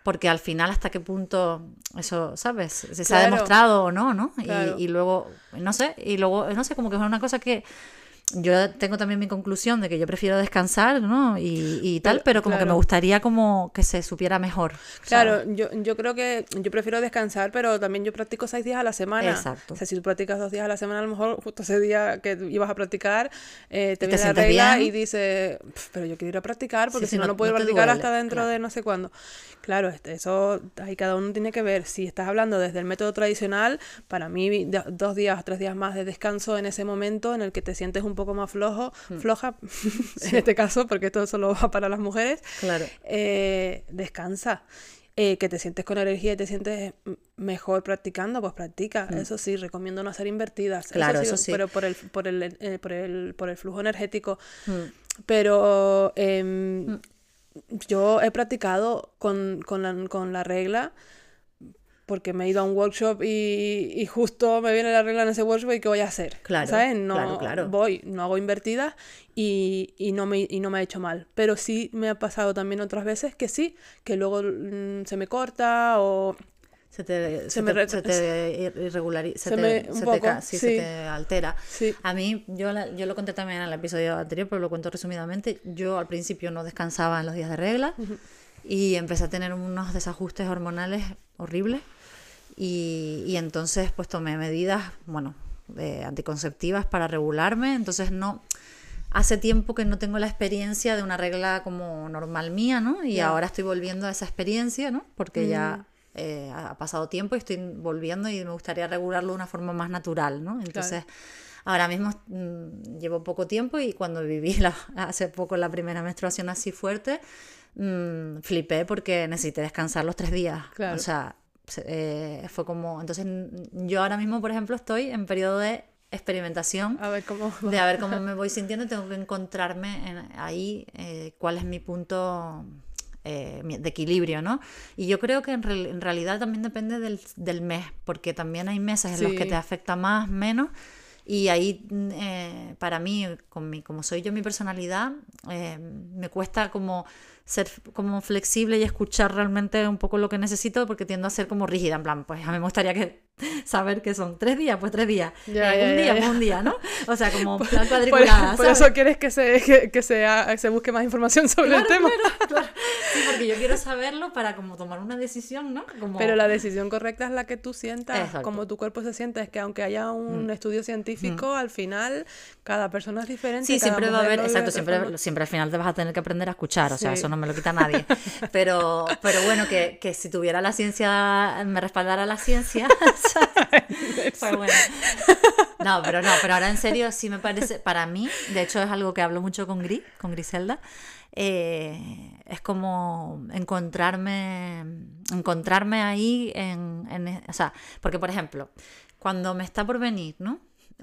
Speaker 2: porque al final hasta qué punto eso, ¿sabes? Si se ha demostrado o no, ¿no? Y-
Speaker 1: Claro.
Speaker 2: Y, luego, no sé, y luego, no sé, como que es una cosa que yo tengo también mi conclusión de que yo prefiero descansar, ¿no? Y, y tal,
Speaker 1: Pero-
Speaker 2: pero como que me gustaría como que se supiera mejor.
Speaker 1: Claro, yo, yo creo que yo prefiero descansar, pero también yo practico seis días a la semana.
Speaker 2: Exacto.
Speaker 1: O sea, si tú practicas dos días a la semana, a lo mejor justo ese día que ibas a practicar, eh, te viene la regla
Speaker 2: bien.
Speaker 1: y dices, "Pf, pero yo quiero ir a practicar porque
Speaker 2: Sí,
Speaker 1: si no,
Speaker 2: no-
Speaker 1: puedo
Speaker 2: no
Speaker 1: practicar
Speaker 2: duele,
Speaker 1: hasta dentro
Speaker 2: claro.
Speaker 1: de no sé cuándo. Claro, este, eso ahí cada uno tiene que ver. Si estás hablando desde el método tradicional, para mí dos días, tres días más de descanso en ese momento en el que te sientes un poco más flojo,
Speaker 2: Hmm.
Speaker 1: floja, (laughs) en este caso, porque esto solo va para las mujeres,
Speaker 2: Claro.
Speaker 1: eh, descansa. Eh, que te sientes con energía y te sientes mejor practicando, pues practica. Eso sí, recomiendo no hacer invertidas.
Speaker 2: Mm. Claro, eso sí.
Speaker 1: Pero por el, por el, eh, por el, por el flujo energético.
Speaker 2: Mm.
Speaker 1: Pero em, yo he practicado con, con la, con la regla porque me he ido a un workshop y, y justo me viene la regla en ese workshop y ¿qué voy a hacer?
Speaker 2: Claro,
Speaker 1: ¿Sabes? No
Speaker 2: claro, claro.
Speaker 1: voy, no hago invertidas y, y no me, y no me ha hecho mal. Pero sí me ha pasado también otras veces que sí, que luego mm, se me corta o...
Speaker 2: Se te, se
Speaker 1: me
Speaker 2: se te irregulariza, se,
Speaker 1: se
Speaker 2: te, se te
Speaker 1: poco,
Speaker 2: ca- sí, se
Speaker 1: sí.
Speaker 2: te altera.
Speaker 1: Sí.
Speaker 2: A mí, yo, la- yo lo conté también en el episodio anterior, pero lo cuento resumidamente. Yo al principio no descansaba en los días de regla y empecé a tener unos desajustes hormonales horribles. Y, y entonces pues tomé medidas, bueno, eh, anticonceptivas para regularme. Entonces no, hace tiempo que no tengo la experiencia de una regla como normal mía, ¿no? Y
Speaker 1: Ya.
Speaker 2: ahora estoy volviendo a esa experiencia, ¿no? Porque
Speaker 1: Mm.
Speaker 2: ya eh, ha pasado tiempo y estoy volviendo y me gustaría regularlo de una forma más natural, ¿no? Entonces, ahora mismo mm, llevo poco tiempo y cuando viví la- (laughs) hace poco la primera menstruación así fuerte, mm, flipé porque necesité descansar los tres días.
Speaker 1: Claro.
Speaker 2: O sea, se- eh, fue como... Entonces, yo ahora mismo, por ejemplo, estoy en periodo de experimentación
Speaker 1: A ver cómo...
Speaker 2: de a ver cómo me voy sintiendo, tengo que encontrarme en- ahí eh, cuál es mi punto eh, de equilibrio, ¿no? Y yo creo que en, real- en realidad también depende del, del mes, porque también hay meses en los que te afecta más, menos, y ahí eh, para mí, con mi, como soy yo mi personalidad, eh, me cuesta como ser como flexible y escuchar realmente un poco lo que necesito porque tiendo a ser como rígida, en plan, pues a mí me gustaría que (laughs) saber que son tres días, pues tres días,
Speaker 1: Ya,
Speaker 2: Eh,
Speaker 1: ya,
Speaker 2: un día,
Speaker 1: ya.
Speaker 2: pues un día, ¿no? O sea, como (laughs) plan
Speaker 1: Por,
Speaker 2: cuadriculada,
Speaker 1: por
Speaker 2: ¿sabes?
Speaker 1: eso quieres que se, que, que se, busque más información sobre
Speaker 2: Claro,
Speaker 1: el tema.
Speaker 2: claro, (laughs) claro. Sí, porque yo quiero saberlo para como tomar una decisión, ¿no? Como...
Speaker 1: Pero la decisión correcta es la que tú sientas,
Speaker 2: Exacto. Mm.
Speaker 1: como tu cuerpo se siente. Es que aunque haya un estudio científico, al final cada persona es diferente.
Speaker 2: Sí, siempre va a haber, exacto, siempre, siempre al final te vas a tener que aprender a escuchar, o sea,
Speaker 1: Sí.
Speaker 2: eso no me lo quita nadie. (laughs) Pero, pero bueno, que, que si tuviera la ciencia, me respaldara la ciencia, (laughs) pues bueno. No, pero no, pero ahora en serio sí me parece, para mí, de hecho es algo que hablo mucho con Gris, con Griselda, eh, es como encontrarme, encontrarme ahí en, en- o sea, porque por ejemplo, cuando me está por venir, ¿no?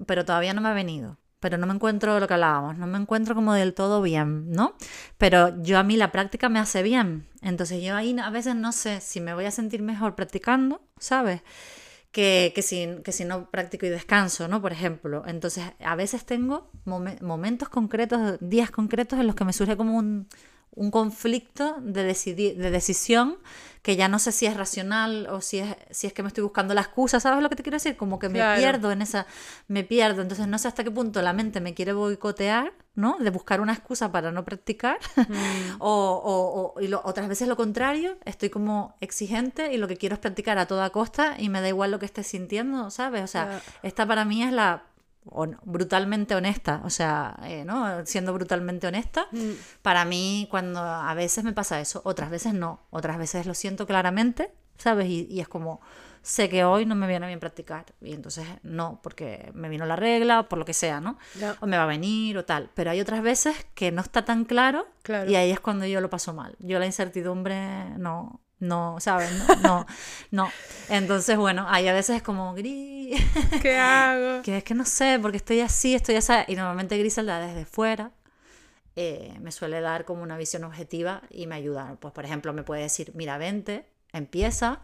Speaker 2: Pero todavía no me ha venido, pero no me encuentro lo que hablábamos, no me encuentro como del todo bien, ¿no? Pero yo a mí la práctica me hace bien. Entonces yo ahí a veces no sé si me voy a sentir mejor practicando, ¿sabes? Que, que, si, que si no practico y descanso, ¿no? Por ejemplo. Entonces a veces tengo momen- momentos concretos, días concretos en los que me surge como un, un conflicto de, de decisión que ya no sé si es racional o si es, si es que me estoy buscando la excusa, ¿sabes lo que te quiero decir? Como que me
Speaker 1: Claro.
Speaker 2: pierdo en esa, me pierdo, entonces no sé hasta qué punto la mente me quiere boicotear, ¿no? De buscar una excusa para no practicar, (laughs) o, o- o- y lo- otras veces lo contrario, estoy como exigente y lo que quiero es practicar a toda costa y me da igual lo que esté sintiendo, ¿sabes? O sea, esta para mí es la brutalmente honesta, o sea, eh, ¿no? Siendo brutalmente honesta,
Speaker 1: Mm.
Speaker 2: para mí cuando a veces me pasa eso, otras veces no, otras veces lo siento claramente, ¿sabes? Y, y es como, sé que hoy no me viene bien practicar, y entonces no, porque me vino la regla o por lo que sea, ¿no? O me va a venir o tal, pero hay otras veces que no está tan claro,
Speaker 1: Claro.
Speaker 2: y ahí es cuando yo lo paso mal. Yo la incertidumbre no... No, ¿sabes? No, no, no. Entonces, bueno, ahí a veces es como gris.
Speaker 1: ¿Qué hago? (laughs)
Speaker 2: Que es que no sé, porque estoy así, estoy así. Y normalmente Griselda desde fuera eh, me suele dar como una visión objetiva y me ayuda. Pues, por ejemplo, me puede decir, mira, vente, empieza.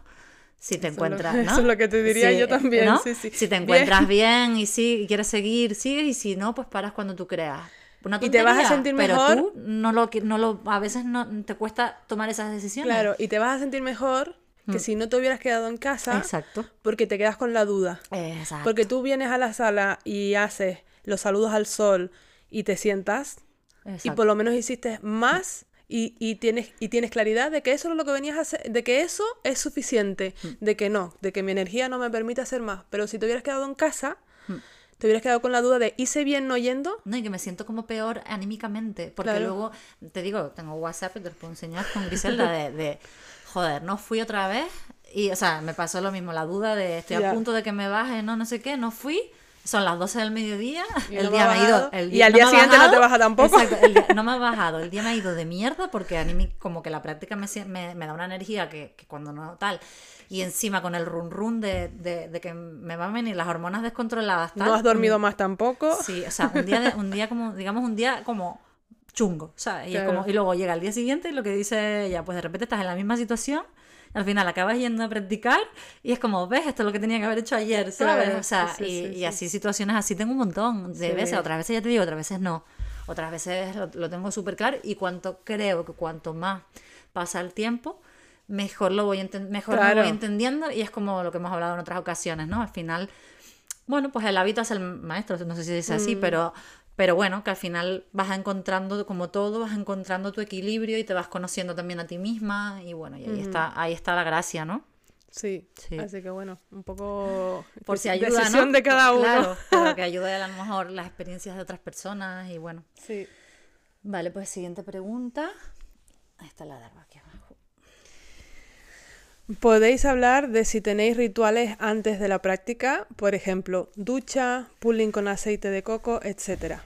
Speaker 2: Si te
Speaker 1: Eso es lo-
Speaker 2: encuentras, (laughs) ¿no?
Speaker 1: eso es lo que te diría yo también,
Speaker 2: ¿no?
Speaker 1: sí, sí.
Speaker 2: Si te
Speaker 1: Bien.
Speaker 2: encuentras bien, y sí, y quieres seguir, sigues, y si no, pues paras cuando tú creas. Una
Speaker 1: Y te vas a sentir
Speaker 2: pero
Speaker 1: mejor.
Speaker 2: tú no lo, qui- no lo, a veces no te cuesta tomar esas decisiones.
Speaker 1: Claro, y te vas a sentir mejor que si no te hubieras quedado en casa
Speaker 2: Mm. Exacto.
Speaker 1: porque te quedas con la duda.
Speaker 2: Exacto.
Speaker 1: Porque tú vienes a la sala y haces los saludos al sol y te sientas y
Speaker 2: Exacto.
Speaker 1: por lo menos hiciste más y, y tienes, y tienes claridad de que eso es lo que venías a hacer, de que eso es suficiente,
Speaker 2: Mm.
Speaker 1: de que no, de que mi energía no me permite hacer más. Pero si te hubieras quedado en casa,
Speaker 2: Mm.
Speaker 1: Te hubieras quedado con la duda de ¿hice bien no yendo?
Speaker 2: No, y que me siento como peor anímicamente. Porque
Speaker 1: Claro.
Speaker 2: luego, te digo, tengo WhatsApp y te lo puedo enseñar con Griselda de, de, joder, no fui otra vez. Y, o sea, me pasó lo mismo, la duda de estoy a punto de que me baje, no, no sé qué, no fui. Son las 12 del mediodía,
Speaker 1: Y
Speaker 2: el
Speaker 1: no
Speaker 2: día me ha ido.
Speaker 1: bajado.
Speaker 2: El
Speaker 1: Y al
Speaker 2: no
Speaker 1: día
Speaker 2: ha
Speaker 1: siguiente no te
Speaker 2: bajado.
Speaker 1: baja tampoco.
Speaker 2: Exacto, el día- (laughs) no me ha bajado. El día me ha ido de mierda porque anímic- como que la práctica me, me, me da una energía que, que cuando no tal. Y encima con el run run de, de, de que me van a venir las hormonas descontroladas.
Speaker 1: No
Speaker 2: tal,
Speaker 1: has dormido más tampoco.
Speaker 2: Sí, o sea, un día, de- un día como, digamos, un día como chungo, ¿sabes? Y, es
Speaker 1: Claro.
Speaker 2: como, y luego llega el día siguiente y lo que dice ella, pues de repente estás en la misma situación, al final acabas yendo a practicar y es como, ves, esto es lo que tenía que haber hecho ayer, ¿sabes?
Speaker 1: Claro,
Speaker 2: o sea,
Speaker 1: sí,
Speaker 2: y,
Speaker 1: sí,
Speaker 2: y
Speaker 1: sí.
Speaker 2: así situaciones así tengo un montón de veces, otras veces ya te digo, otras veces no, otras veces lo, lo tengo súper claro y cuanto creo que cuanto más pasa el tiempo, mejor lo voy mejor lo voy entendiendo y es como lo que hemos hablado en otras ocasiones, ¿no? Al final bueno, pues el hábito es el maestro, no sé si dice así,
Speaker 1: Mm.
Speaker 2: pero, pero bueno, que al final vas encontrando, como todo, vas encontrando tu equilibrio y te vas conociendo también a ti misma y bueno, y ahí, está, ahí está la gracia, ¿no?
Speaker 1: Sí.
Speaker 2: Sí.
Speaker 1: Así que bueno, un poco (laughs)
Speaker 2: Por si ayuda,
Speaker 1: decisión
Speaker 2: ¿no?
Speaker 1: de cada uno.
Speaker 2: Claro, pero que (laughs) ayude a lo mejor las experiencias de otras personas y bueno.
Speaker 1: Sí.
Speaker 2: Vale, pues siguiente pregunta. Ahí está la de aquí abajo.
Speaker 1: Podéis hablar de si tenéis rituales antes de la práctica, por ejemplo, ducha, pulling con aceite de coco, etcétera.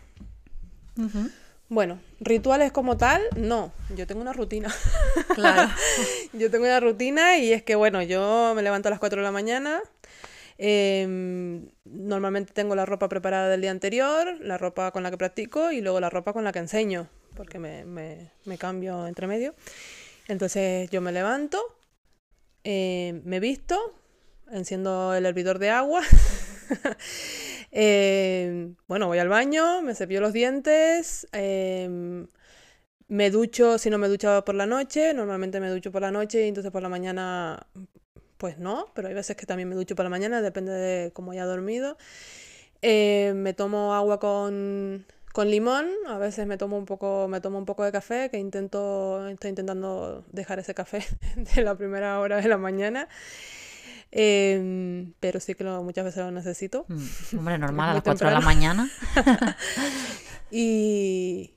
Speaker 1: Bueno, rituales como tal, no. Yo tengo una rutina. (laughs)
Speaker 2: Claro.
Speaker 1: yo tengo una rutina y es que, bueno, yo me levanto a las 4 de la mañana. em, normalmente tengo la ropa preparada del día anterior, la ropa con la que practico y luego la ropa con la que enseño, porque me, me- me cambio entre medio. Entonces yo me levanto, eh, me visto, enciendo el hervidor de agua. (laughs) (laughs) eh, bueno, voy al baño, me cepillo los dientes. em, me ducho si no me duchaba por la noche. Normalmente me ducho por la noche y entonces por la mañana, pues no. Pero hay veces que también me ducho por la mañana, depende de cómo haya dormido. Eh, me tomo agua con, con limón. A veces me tomo un poco, me tomo un poco de café, que intento, estoy intentando dejar ese café (laughs) de la primera hora de la mañana. Em, pero sí que lo- muchas veces lo necesito.
Speaker 2: Mm, Hombre, (laughs) normal, a las 4 de la mañana. (laughs)
Speaker 1: Y,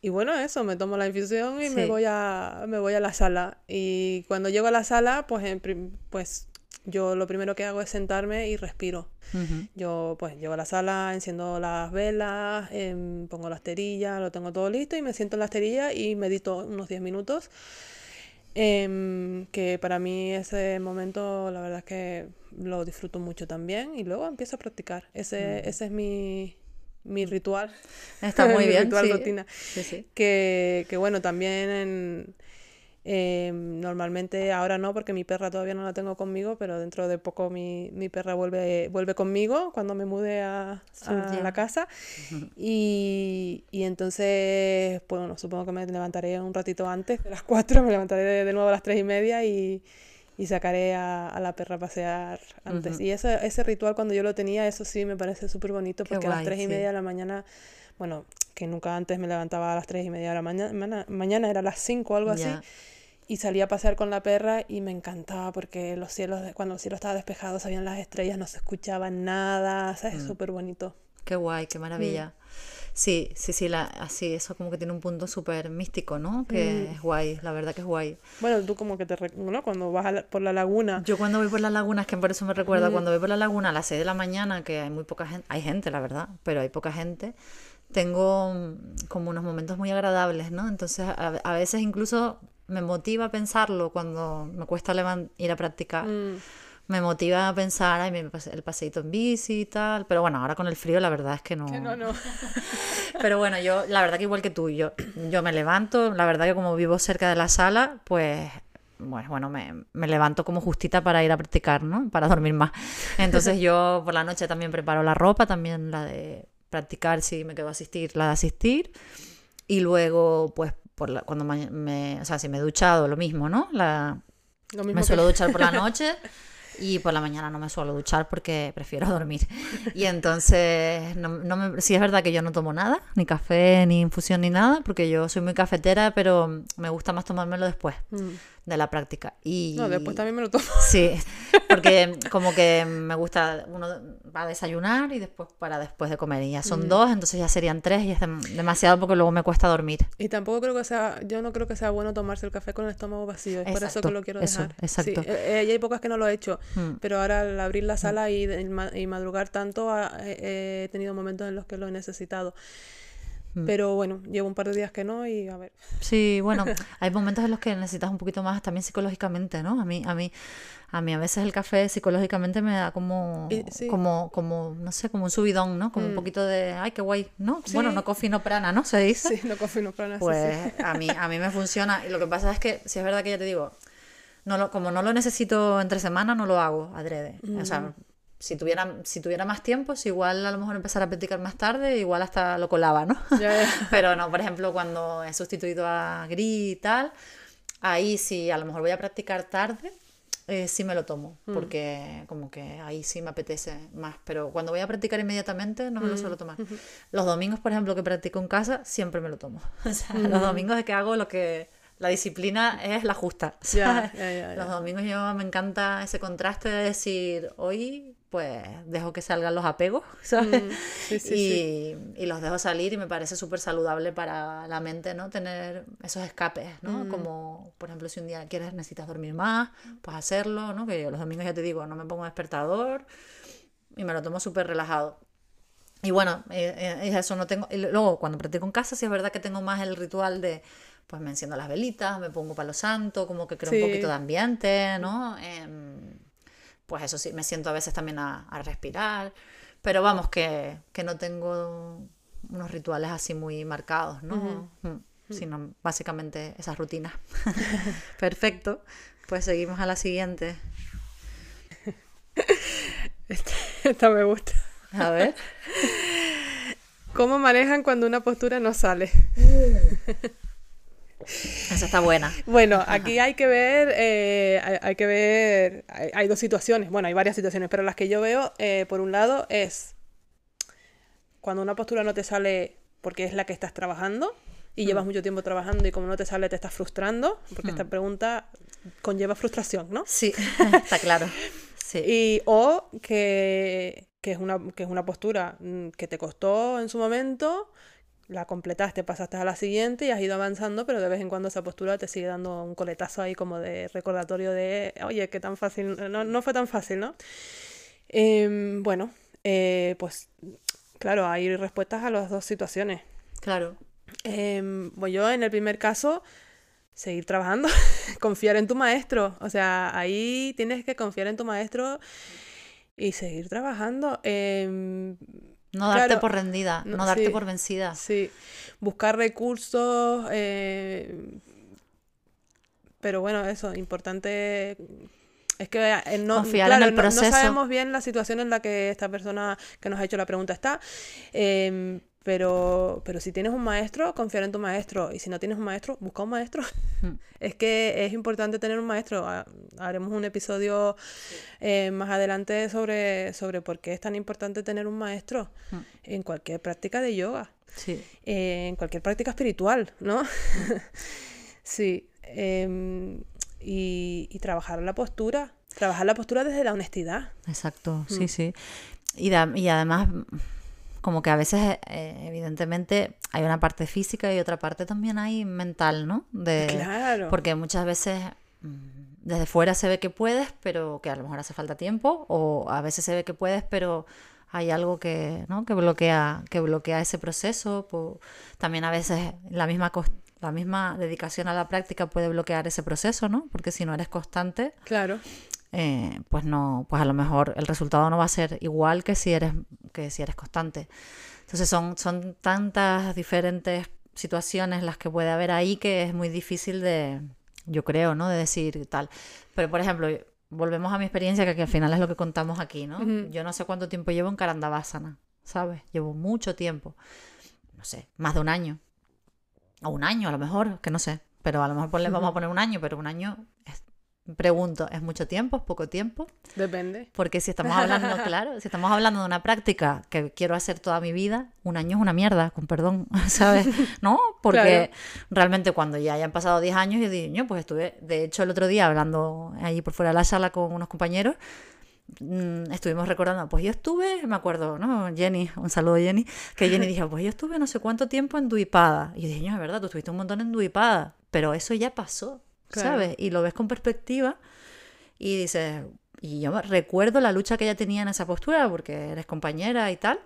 Speaker 1: y bueno, eso, me tomo la infusión y me
Speaker 2: Sí.
Speaker 1: voy a, me voy a la sala. Y cuando llego a la sala, pues, en pues yo lo primero que hago es sentarme y respiro.
Speaker 2: Ujú.
Speaker 1: Yo pues llego a la sala, enciendo las velas, em, pongo la esterilla, lo tengo todo listo y me siento en la esterilla y medito unos 10 minutos. Em, que para mí ese momento la verdad es que lo disfruto mucho también y luego empiezo a practicar. Ese, ese es mi, mi ritual.
Speaker 2: Está muy (laughs)
Speaker 1: mi
Speaker 2: bien.
Speaker 1: ritual
Speaker 2: sí.
Speaker 1: rutina.
Speaker 2: Sí, sí.
Speaker 1: Que, que bueno, también en- em, normalmente ahora no, porque mi perra todavía no la tengo conmigo, pero dentro de poco mi, mi perra vuelve, vuelve conmigo cuando me mude a,
Speaker 2: Su
Speaker 1: a
Speaker 2: día.
Speaker 1: la casa. Y, y entonces, bueno, supongo que me levantaré un ratito antes de las 4, me levantaré de, de nuevo a las 3 y media y, y sacaré a, a la perra a pasear antes. Y ese, ese ritual cuando yo lo tenía, eso sí me parece súper bonito porque a las
Speaker 2: guay,
Speaker 1: 3 y
Speaker 2: sí.
Speaker 1: media de la mañana, bueno, que nunca antes me levantaba a las 3 y media de la mañana, mañana era a las 5 o algo así. Y salía a pasear con la perra y me encantaba porque los cielos, cuando el cielo estaba despejado, se veían las estrellas, no se escuchaba nada, ¿sabes?
Speaker 2: Mm.
Speaker 1: Súper bonito.
Speaker 2: Qué guay, qué maravilla. Sí, sí, sí, la, así, eso como que tiene un punto súper místico, ¿no? Que
Speaker 1: Mm.
Speaker 2: es guay, la verdad que es guay.
Speaker 1: Bueno, tú como que te, ¿no? Cuando vas la- por la laguna,
Speaker 2: Yo cuando voy por las lagunas, que por eso me recuerda,
Speaker 1: Mm.
Speaker 2: cuando voy por la laguna a las 6 de la mañana, que hay muy poca gente, hay gente, la verdad, pero hay poca gente, tengo mm, como unos momentos muy agradables, ¿no? Entonces a, a veces incluso me motiva a pensarlo cuando me cuesta ir a practicar.
Speaker 1: mm,
Speaker 2: Me motiva a pensar, ay, pase- el paseíto en bici y tal. Pero bueno, ahora con el frío la verdad es que no.
Speaker 1: que no, no. (laughs)
Speaker 2: Pero bueno, yo, la verdad que igual que tú, yo, yo me levanto, la verdad que como vivo cerca de la sala, pues, bueno, bueno me, me levanto como justita para ir a practicar, ¿no? Para dormir más. Entonces yo por la noche también preparo la ropa, también la de practicar si me quedo a asistir, la de asistir. Y luego, pues, por la- cuando me, o sea, si me he duchado, lo mismo, ¿no? La,
Speaker 1: Lo mismo
Speaker 2: me
Speaker 1: que-
Speaker 2: suelo duchar por la (laughs) noche y por la mañana no me suelo duchar porque prefiero dormir. Y entonces, no, no me, sí es verdad que yo no tomo nada, ni café, ni infusión, ni nada, porque yo soy muy cafetera, pero me gusta más tomármelo después
Speaker 1: Mm.
Speaker 2: De la práctica. Y,
Speaker 1: No, después también me lo tomo.
Speaker 2: Sí, (laughs) porque como que me gusta uno para desayunar y después para después de comer. Y ya
Speaker 1: Mm.
Speaker 2: son dos, entonces ya serían tres y es dem- demasiado porque luego me cuesta dormir.
Speaker 1: Y tampoco creo que sea, yo no creo que sea bueno tomarse el café con el estómago vacío, es por eso que lo quiero
Speaker 2: eso,
Speaker 1: dejar.
Speaker 2: exacto.
Speaker 1: Sí, eh, eh, y hay pocas que no lo he hecho,
Speaker 2: Mm.
Speaker 1: pero ahora al abrir la sala y, de- ma- y madrugar tanto, eh, he tenido momentos en los que lo he necesitado.
Speaker 2: Mm.
Speaker 1: Pero bueno, llevo un par de días que no y a ver.
Speaker 2: Sí, bueno, (laughs) hay momentos en los que necesitas un poquito más también psicológicamente, ¿no? A mí, a mí, a mí a veces el café psicológicamente me da como,
Speaker 1: sí.
Speaker 2: como, como, no sé, como un subidón, ¿no? Como un
Speaker 1: Mm.
Speaker 2: poquito de, ay, qué guay, ¿no? Bueno,
Speaker 1: Sí.
Speaker 2: no coffee, no prana, ¿no? Se dice.
Speaker 1: Sí, no confío, no prana, sí, sí.
Speaker 2: Pues a mí, a mí me funciona. Y lo que pasa es que, si es verdad que ya te digo, no lo, como no lo necesito entre semana, no lo hago adrede. O sea, si tuviera, si tuviera más tiempo, si igual a lo mejor empezar a practicar más tarde, igual hasta lo colaba, ¿no? (laughs)
Speaker 1: Ya. (laughs)
Speaker 2: Pero no, por ejemplo, cuando he sustituido a Gris y tal, ahí sí, a lo mejor voy a practicar tarde, eh, sí me lo tomo, porque como que ahí sí me apetece más. Pero cuando voy a practicar inmediatamente, no me lo suelo tomar. Los domingos, por ejemplo, que practico en casa, siempre me lo tomo. (laughs) O sea, los domingos es que hago lo que... La disciplina es la justa.
Speaker 1: Ya, ya, ya.
Speaker 2: Los domingos yo me encanta ese contraste de decir, hoy pues dejo que salgan los apegos, (laughs) ¿sabes?
Speaker 1: Mm, sí, sí,
Speaker 2: y,
Speaker 1: sí.
Speaker 2: y los dejo salir y me parece súper saludable para la mente, ¿no? Tener esos escapes,
Speaker 1: Mm.
Speaker 2: ¿no? Como, por ejemplo, si un día quieres, necesitas dormir más, pues hacerlo, ¿no? Que yo los domingos ya te digo, no me pongo despertador y me lo tomo súper relajado. Y bueno, eh, eh, es eso no tengo. y luego, cuando practico en casa, sí es verdad que tengo más el ritual de, pues me enciendo las velitas, me pongo palo santo, como que creo un poquito de ambiente, ¿no? Em, pues eso sí, me siento a veces también a, a respirar. Pero vamos, que, que no tengo unos rituales así muy marcados, ¿no? Mm, Sino básicamente esas rutinas. (laughs) (laughs) Perfecto. Pues seguimos a la siguiente.
Speaker 1: Esta me gusta.
Speaker 2: A ver.
Speaker 1: ¿Cómo manejan cuando una postura no sale?
Speaker 2: Esa está buena.
Speaker 1: Bueno, aquí hay que ver, eh, hay, hay que ver, hay, hay dos situaciones, bueno, hay varias situaciones, pero las que yo veo, eh, por un lado, es cuando una postura no te sale porque es la que estás trabajando y llevas mucho tiempo trabajando y como no te sale te estás frustrando, porque esta pregunta conlleva frustración, ¿no?
Speaker 2: Sí, (laughs) está claro. Sí.
Speaker 1: Y, o que, que es una, que es una postura mm, que te costó en su momento, la completaste, pasaste a la siguiente y has ido avanzando, pero de vez en cuando esa postura te sigue dando un coletazo ahí como de recordatorio de, oye, qué tan fácil, no, no fue tan fácil, ¿no? Em, bueno, eh, pues claro, hay respuestas a las dos situaciones.
Speaker 2: Claro.
Speaker 1: Em, pues yo en el primer caso, seguir trabajando, (laughs) confiar en tu maestro. O sea, ahí tienes que confiar en tu maestro y seguir trabajando. Em,
Speaker 2: No darte
Speaker 1: Claro,
Speaker 2: por rendida, no,
Speaker 1: no,
Speaker 2: darte
Speaker 1: sí.
Speaker 2: por vencida.
Speaker 1: Sí, buscar recursos, eh, pero bueno, eso, importante es que eh, no,
Speaker 2: Confiar
Speaker 1: claro,
Speaker 2: en el
Speaker 1: no- sabemos bien la situación en la que esta persona que nos ha hecho la pregunta está, em, pero, pero si tienes un maestro, confiar en tu maestro, y si no tienes un maestro, busca un maestro. (laughs)
Speaker 2: Mm. (laughs)
Speaker 1: Es que es importante tener un maestro. Ha- Haremos un episodio eh, más adelante sobre, sobre por qué es tan importante tener un maestro
Speaker 2: Mm.
Speaker 1: en cualquier práctica de yoga
Speaker 2: Sí.
Speaker 1: eh, en cualquier práctica espiritual, ¿no? (laughs) sí. em, y, y trabajar la postura. Trabajar la postura desde la honestidad.
Speaker 2: Exacto,
Speaker 1: Mm.
Speaker 2: sí, sí. Y, da- y además, como que a veces, eh, evidentemente, hay una parte física y otra parte también hay mental, ¿no? De,
Speaker 1: Claro.
Speaker 2: Porque muchas veces mm, desde fuera se ve que puedes, pero que a lo mejor hace falta tiempo, o a veces se ve que puedes, pero hay algo que, ¿no? que, bloquea, que bloquea ese proceso. También a veces la misma, la misma dedicación a la práctica puede bloquear ese proceso, ¿no? Porque si no eres constante,
Speaker 1: Claro.
Speaker 2: Eh, pues no, pues a lo mejor el resultado no va a ser igual que si eres, que si eres constante. Entonces son, son tantas diferentes situaciones las que puede haber ahí que es muy difícil de, yo creo, ¿no? De decir tal. Pero por ejemplo, volvemos a mi experiencia, que, que al final es lo que contamos aquí, ¿no? Yo no sé cuánto tiempo llevo en Karandavasana, ¿sabes? Llevo mucho tiempo. No sé, más de un año. O un año a lo mejor, que no sé. Pero a lo mejor ponle- vamos a poner un año, pero un año, es- pregunto, ¿es mucho tiempo? ¿Es poco tiempo?
Speaker 1: Depende.
Speaker 2: Porque si estamos hablando, (laughs) claro, si estamos hablando de una práctica que quiero hacer toda mi vida, un año es una mierda, con perdón, (laughs) ¿sabes? (laughs) ¿No? Porque
Speaker 1: Claro.
Speaker 2: realmente cuando ya hayan pasado 10 años, yo digo, "Ño, pues estuve, de hecho, el otro día hablando allí por fuera de la sala con unos compañeros, mm, estuvimos recordando, pues yo estuve, me acuerdo, ¿no? Jenny, un saludo Jenny, que Jenny dijo, pues yo estuve no sé cuánto tiempo en Duipada. Y yo dije, "Ño, es verdad, tú estuviste un montón en Duipada, pero eso ya pasó,
Speaker 1: Claro.
Speaker 2: ¿sabes? Y lo ves con perspectiva y dices, y yo recuerdo la lucha que ella tenía en esa postura, porque eres compañera y tal,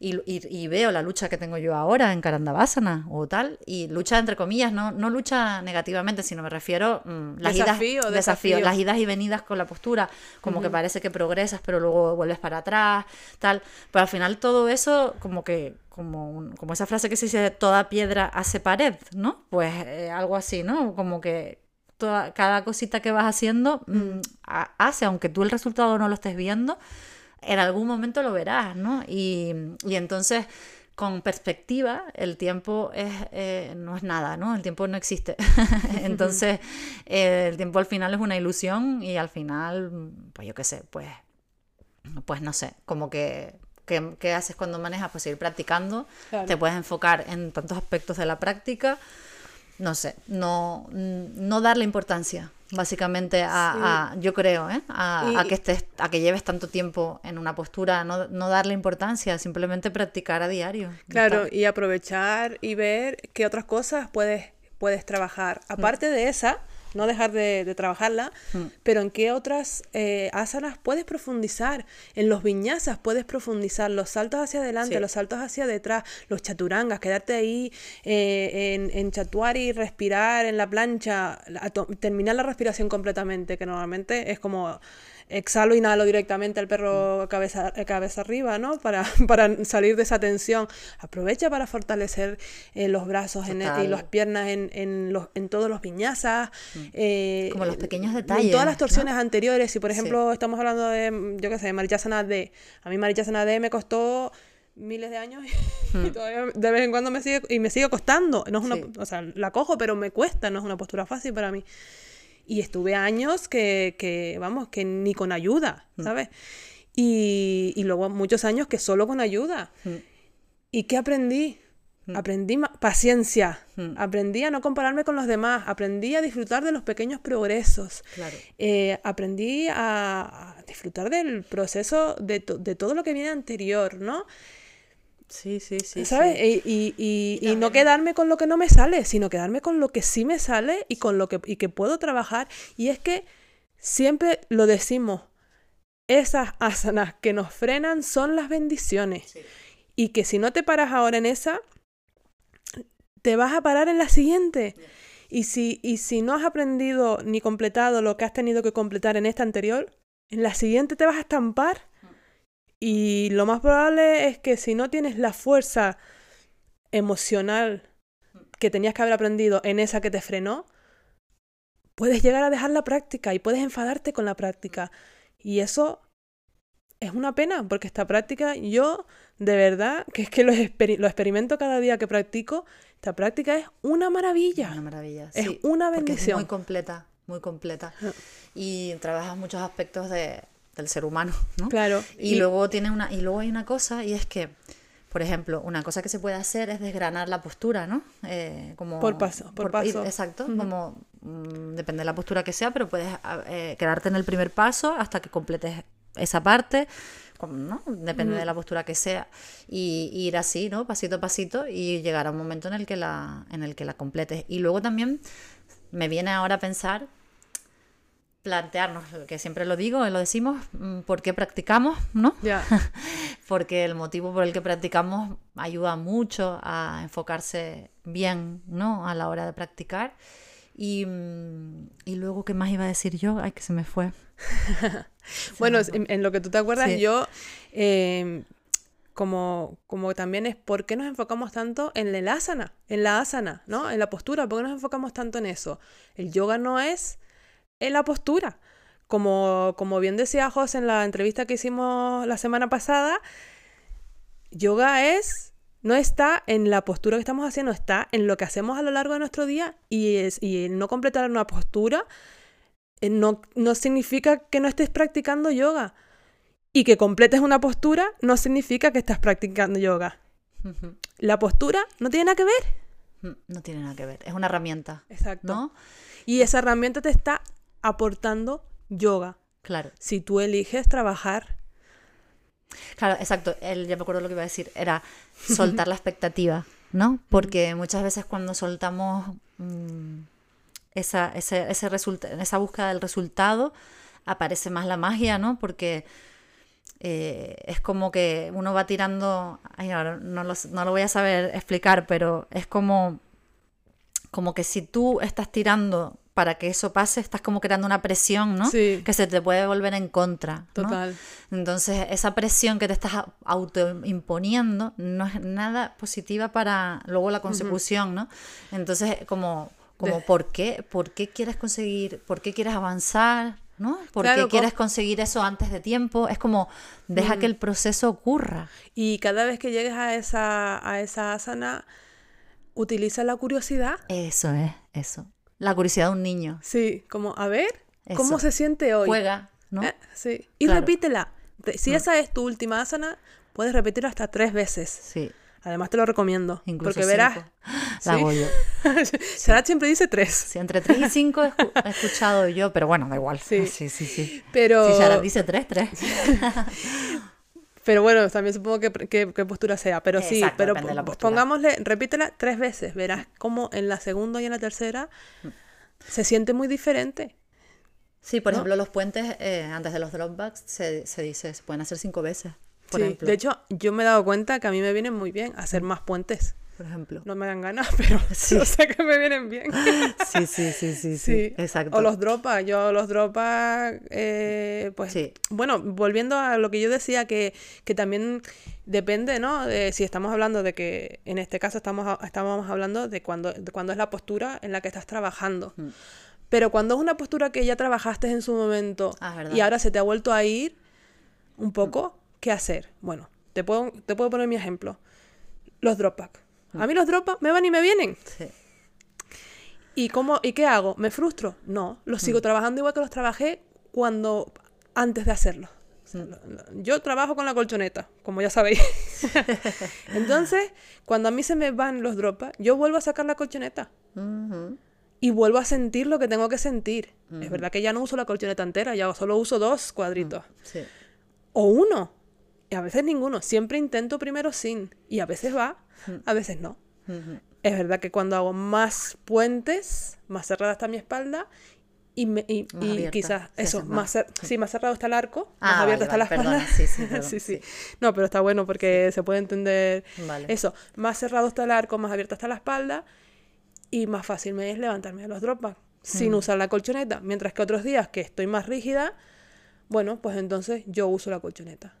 Speaker 2: y, y- y veo la lucha que tengo yo ahora en Karandavasana o tal, y lucha entre comillas, no, no lucha negativamente, sino me refiero mm, las
Speaker 1: Desafío,
Speaker 2: idas,
Speaker 1: desafío.
Speaker 2: las idas y venidas con la postura, como que parece que progresas, pero luego vuelves para atrás, tal, pero al final todo eso como que como, un- como esa frase que se dice, toda piedra hace pared, ¿no? Pues eh, algo así, ¿no? Como que toda, cada cosita que vas haciendo mm, ha- hace, aunque tú el resultado no lo estés viendo, en algún momento lo verás, ¿no? Y, y entonces, con perspectiva, el tiempo es, eh, no es nada, ¿no? El tiempo no existe. (laughs) entonces, eh, el tiempo al final es una ilusión y al final, mm, pues yo qué sé, pues, pues no sé, como que... ¿Qué, qué haces cuando manejas? Pues seguir practicando,
Speaker 1: Claro.
Speaker 2: te puedes enfocar en tantos aspectos de la práctica, no sé, no, no darle importancia, básicamente, a, a- yo creo, ¿eh? a, a que estés, a que lleves tanto tiempo en una postura, no, no darle importancia, simplemente practicar a diario.
Speaker 1: Claro, y aprovechar y ver qué otras cosas puedes, puedes trabajar.
Speaker 2: Mm.
Speaker 1: Aparte de esa, no dejar de, de trabajarla, pero en qué otras eh, asanas puedes profundizar. En los viñasas puedes profundizar, los saltos hacia adelante,
Speaker 2: Sí.
Speaker 1: los saltos hacia detrás, los chaturangas, quedarte ahí eh, en, en chatuari, respirar en la plancha, terminar la respiración completamente, que normalmente es como exhalo, inhalo directamente al perro cabeza, eh, cabeza arriba, ¿no? Para, (laughs) para salir de esa tensión. Aprovecha para fortalecer eh, los brazos en,
Speaker 2: Total.
Speaker 1: y las piernas en, en, los, en todos los viñazas. eh,
Speaker 2: Como los pequeños
Speaker 1: En
Speaker 2: detalles,
Speaker 1: todas las
Speaker 2: ¿no?
Speaker 1: torsiones anteriores. Si, por
Speaker 2: Sí.
Speaker 1: ejemplo, estamos hablando de, mm, yo qué sé, Marichasana D. A mí Marichasana D me costó miles de años y (laughs) todavía de vez en cuando me sigue y me sigue costando no es una.
Speaker 2: Sí.
Speaker 1: o sea la cojo pero me cuesta no es una postura fácil para mí y estuve años que, que, vamos, que ni con ayuda,
Speaker 2: Mm.
Speaker 1: ¿sabes? Y, y luego muchos años que solo con ayuda.
Speaker 2: Mm.
Speaker 1: ¿Y qué aprendí? Aprendí ma- paciencia,
Speaker 2: Mm.
Speaker 1: aprendí a no compararme con los demás, aprendí a disfrutar de los pequeños progresos,
Speaker 2: Claro.
Speaker 1: Eh, aprendí a, a disfrutar del proceso de, to- de todo lo que viene anterior, ¿no?
Speaker 2: Sí, sí, sí.
Speaker 1: ¿Sabes?
Speaker 2: sí.
Speaker 1: Y, y- y- y no quedarme con lo que no me sale, sino quedarme con lo que sí me sale y con lo que, y que puedo trabajar. Y es que siempre lo decimos, esas asanas que nos frenan son las bendiciones.
Speaker 2: Sí.
Speaker 1: Y que si no te paras ahora en esa, te vas a parar en la siguiente. Y si, y si no has aprendido ni completado lo que has tenido que completar en esta anterior, en la siguiente te vas a estampar Y lo más probable es que si no tienes la fuerza emocional que tenías que haber aprendido en esa que te frenó, puedes llegar a dejar la práctica y puedes enfadarte con la práctica. Y eso es una pena, porque esta práctica, yo de verdad, que es que lo, exper- lo experimento cada día que practico, esta práctica es una maravilla.
Speaker 2: Una maravilla.
Speaker 1: Es
Speaker 2: sí,
Speaker 1: una bendición.
Speaker 2: Es muy completa, muy completa. Y trabajas muchos aspectos de, del ser humano, ¿no?
Speaker 1: Claro.
Speaker 2: Y, luego tiene una, y luego hay una cosa, y es que, por ejemplo, una cosa que se puede hacer es desgranar la postura, ¿no? Eh, como,
Speaker 1: Por paso, por paso.
Speaker 2: exacto, como mm, depende de la postura que sea, pero puedes a- eh, quedarte en el primer paso hasta que completes esa parte, como, ¿no? Depende de la postura que sea. Y, y ir así, ¿no? Pasito a pasito y llegar a un momento en el que la, en el que la completes. Y luego también me viene ahora a pensar plantearnos, que siempre lo digo y lo decimos, mm, por qué practicamos, ¿no?
Speaker 1: Ya. (laughs)
Speaker 2: Porque el motivo por el que practicamos ayuda mucho a enfocarse bien, ¿no? A la hora de practicar. Y, mm, y luego, ¿qué más iba a decir yo? Ay, que se me fue. (laughs)
Speaker 1: Bueno, en, en lo que tú te acuerdas,
Speaker 2: Sí.
Speaker 1: yo, eh, como, como también es por qué nos enfocamos tanto en el asana, en la asana, ¿no? En la postura, ¿por qué nos enfocamos tanto en eso? El yoga no es en la postura. Como, como bien decía José en la entrevista que hicimos la semana pasada, yoga es, no está en la postura que estamos haciendo, está en lo que hacemos a lo largo de nuestro día y, es, y el no completar una postura eh, no, no significa que no estés practicando yoga. Y que completes una postura no significa que estás practicando yoga. La postura no tiene nada que ver.
Speaker 2: No tiene nada que ver. Es una herramienta,
Speaker 1: Exacto.
Speaker 2: ¿no?
Speaker 1: Y esa herramienta te está aportando yoga.
Speaker 2: Claro.
Speaker 1: Si tú eliges trabajar.
Speaker 2: Claro, exacto. El, ya me acuerdo lo que iba a decir. Era (laughs) soltar la expectativa, ¿no? Porque muchas veces cuando soltamos mm, esa, ese, ese esa búsqueda del resultado, aparece más la magia, ¿no? Porque eh, es como que uno va tirando, ay, ahora no lo, no lo voy a saber explicar, pero es como, como que si tú estás tirando para que eso pase, estás como creando una presión, ¿no?
Speaker 1: Sí.
Speaker 2: Que se te puede volver en contra. ¿no?
Speaker 1: Total.
Speaker 2: Entonces, esa presión que te estás autoimponiendo no es nada positiva para luego la consecución, ¿no? Entonces, como, como ¿por qué? ¿Por qué quieres conseguir? ¿Por qué quieres avanzar? ¿No? ¿Por
Speaker 1: Claro,
Speaker 2: quieres conseguir eso antes de tiempo? Es como, deja que el proceso ocurra.
Speaker 1: Y cada vez que llegues a esa, a esa asana, utiliza la curiosidad.
Speaker 2: Eso es, eso. La curiosidad de un niño.
Speaker 1: Sí, como a ver cómo se siente hoy.
Speaker 2: Juega, ¿no?
Speaker 1: Eh, sí. Y
Speaker 2: Claro.
Speaker 1: repítela. Te- Si esa es tu última asana, puedes repetirla hasta tres veces.
Speaker 2: Sí,
Speaker 1: Además te lo recomiendo.
Speaker 2: incluso
Speaker 1: porque verás.
Speaker 2: cinco. (laughs) La
Speaker 1: Sí.
Speaker 2: hago yo. (laughs)
Speaker 1: Sarah siempre dice tres.
Speaker 2: Sí, entre 3 y 5 he, escu- he escuchado yo, pero bueno, da igual.
Speaker 1: Sí. (laughs)
Speaker 2: sí, sí. sí.
Speaker 1: Pero,
Speaker 2: Si Sharon dice 3, 3.
Speaker 1: Pero bueno, también supongo que, que- qué postura sea. Pero sí,
Speaker 2: Exacto,
Speaker 1: pero
Speaker 2: de la
Speaker 1: pongámosle, repítela tres veces. Verás cómo en la segunda y en la tercera se siente muy diferente.
Speaker 2: Sí, por
Speaker 1: ¿No?
Speaker 2: ejemplo, los puentes eh, antes de los dropbacks se, se dice, se pueden hacer cinco veces. Por
Speaker 1: Sí,
Speaker 2: ejemplo.
Speaker 1: De hecho, yo me he dado cuenta que a mí me vienen muy bien hacer más puentes.
Speaker 2: Por ejemplo.
Speaker 1: No me dan ganas, (laughs) pero (laughs)
Speaker 2: Sí. (laughs)
Speaker 1: yo sé que me vienen bien.
Speaker 2: Sí, sí, sí, sí,
Speaker 1: Sí,
Speaker 2: Exacto.
Speaker 1: O los dropas, yo los dropas, eh, pues,
Speaker 2: Sí.
Speaker 1: bueno, volviendo a lo que yo decía, que, que también depende, ¿no? De si estamos hablando de que, en este caso estamos, estábamos hablando de cuando, de cuando es la postura en la que estás trabajando.
Speaker 2: Mm.
Speaker 1: Pero cuando es una postura que ya trabajaste en su momento
Speaker 2: Ah,
Speaker 1: y ahora se te ha vuelto a ir un poco, ¿qué hacer? Bueno, te puedo, te puedo poner mi ejemplo. Los drop back.
Speaker 2: Mm.
Speaker 1: A mí los drop back me van y me vienen.
Speaker 2: Sí.
Speaker 1: ¿Y, cómo, ¿Y qué hago? ¿Me frustro? No, los
Speaker 2: Mm.
Speaker 1: sigo trabajando igual que los trabajé cuando antes de hacerlo. O sea,
Speaker 2: Mm.
Speaker 1: Yo trabajo con la colchoneta, como ya sabéis. (laughs) Entonces, cuando a mí se me van los dropas, yo vuelvo a sacar la colchoneta y vuelvo a sentir lo que tengo que sentir. Es verdad que ya no uso la colchoneta entera, ya solo uso dos cuadritos.
Speaker 2: Sí.
Speaker 1: O uno. Y a veces ninguno. Siempre intento primero sin. Y a veces va, a veces no. Es verdad que cuando hago más puentes, más cerrada está mi espalda y, me- y, quizás eso, más,
Speaker 2: más,
Speaker 1: cer- sí, más cerrado está el arco,
Speaker 2: Ah,
Speaker 1: más
Speaker 2: vale,
Speaker 1: abierta está
Speaker 2: vale,
Speaker 1: la espalda.
Speaker 2: perdona, sí, sí, (laughs) perdón,
Speaker 1: sí. No, pero está bueno porque se puede entender
Speaker 2: Vale.
Speaker 1: eso. Más cerrado está el arco, más abierta está la espalda y más fácil me es levantarme de los drop back sin
Speaker 2: Mm.
Speaker 1: usar la colchoneta. Mientras que otros días que estoy más rígida, bueno, pues entonces yo uso la colchoneta.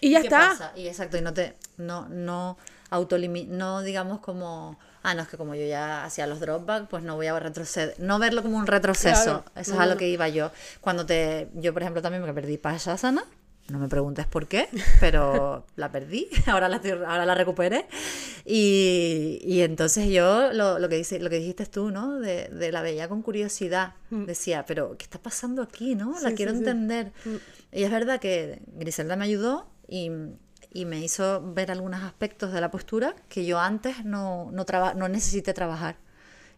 Speaker 1: Y ya
Speaker 2: qué
Speaker 1: está.
Speaker 2: pasa? Y exacto, y no te, no, no autolimi, no digamos como, ah, no, es que como yo ya hacía los dropback, pues no voy a retroceder, no verlo como un retroceso,
Speaker 1: Claro.
Speaker 2: eso es a lo que iba yo. Cuando te, yo por ejemplo también me perdí Pashasana, no me preguntes por qué, (laughs) pero la perdí, (laughs) ahora la, estoy- ahora la recuperé. Y, y entonces yo, lo, lo que dice, lo que dijiste tú, ¿no? De, de la veía con curiosidad. Decía, pero ¿qué está pasando aquí, no? La
Speaker 1: Mm. Sí,
Speaker 2: quiero
Speaker 1: sí, sí.
Speaker 2: entender. Y es verdad que Griselda me ayudó y, y me hizo ver algunos aspectos de la postura que yo antes no, no, traba- no necesité trabajar.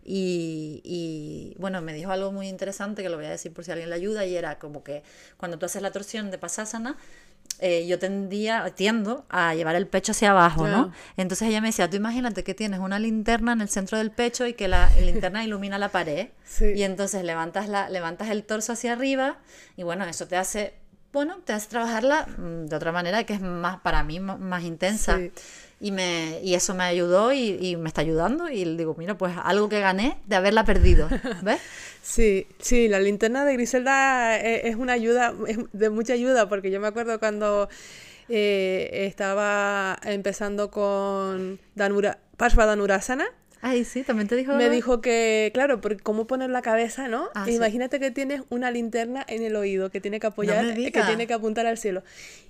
Speaker 2: Y, y, bueno, me dijo algo muy interesante que lo voy a decir por si alguien le ayuda y era como que cuando tú haces la torsión de pasásana, eh, yo tendía, tiendo a llevar el pecho hacia abajo, ¿no?
Speaker 1: Claro.
Speaker 2: Entonces ella me decía, tú imagínate que tienes una linterna en el centro del pecho y que la linterna ilumina la pared.
Speaker 1: Sí.
Speaker 2: Y entonces levantas, la, levantas el torso hacia arriba y bueno, eso te hace, bueno, te hace trabajarla mm, de otra manera que es más, para mí, más intensa.
Speaker 1: Sí.
Speaker 2: Y, me, y eso me ayudó y, y me está ayudando y digo, mira, pues algo que gané de haberla perdido, (laughs) ¿ves?
Speaker 1: Sí, sí, la linterna de Griselda e- es, una ayuda, es de mucha ayuda, porque yo me acuerdo cuando eh, estaba empezando con Danura, Parshvadanurasana,
Speaker 2: Ay, sí, también te dijo...
Speaker 1: me dijo que, claro, porque cómo poner la cabeza, ¿no?
Speaker 2: Ah, sí.
Speaker 1: Imagínate que tienes una linterna en el oído que tiene que apoyar, que tiene que apuntar al cielo.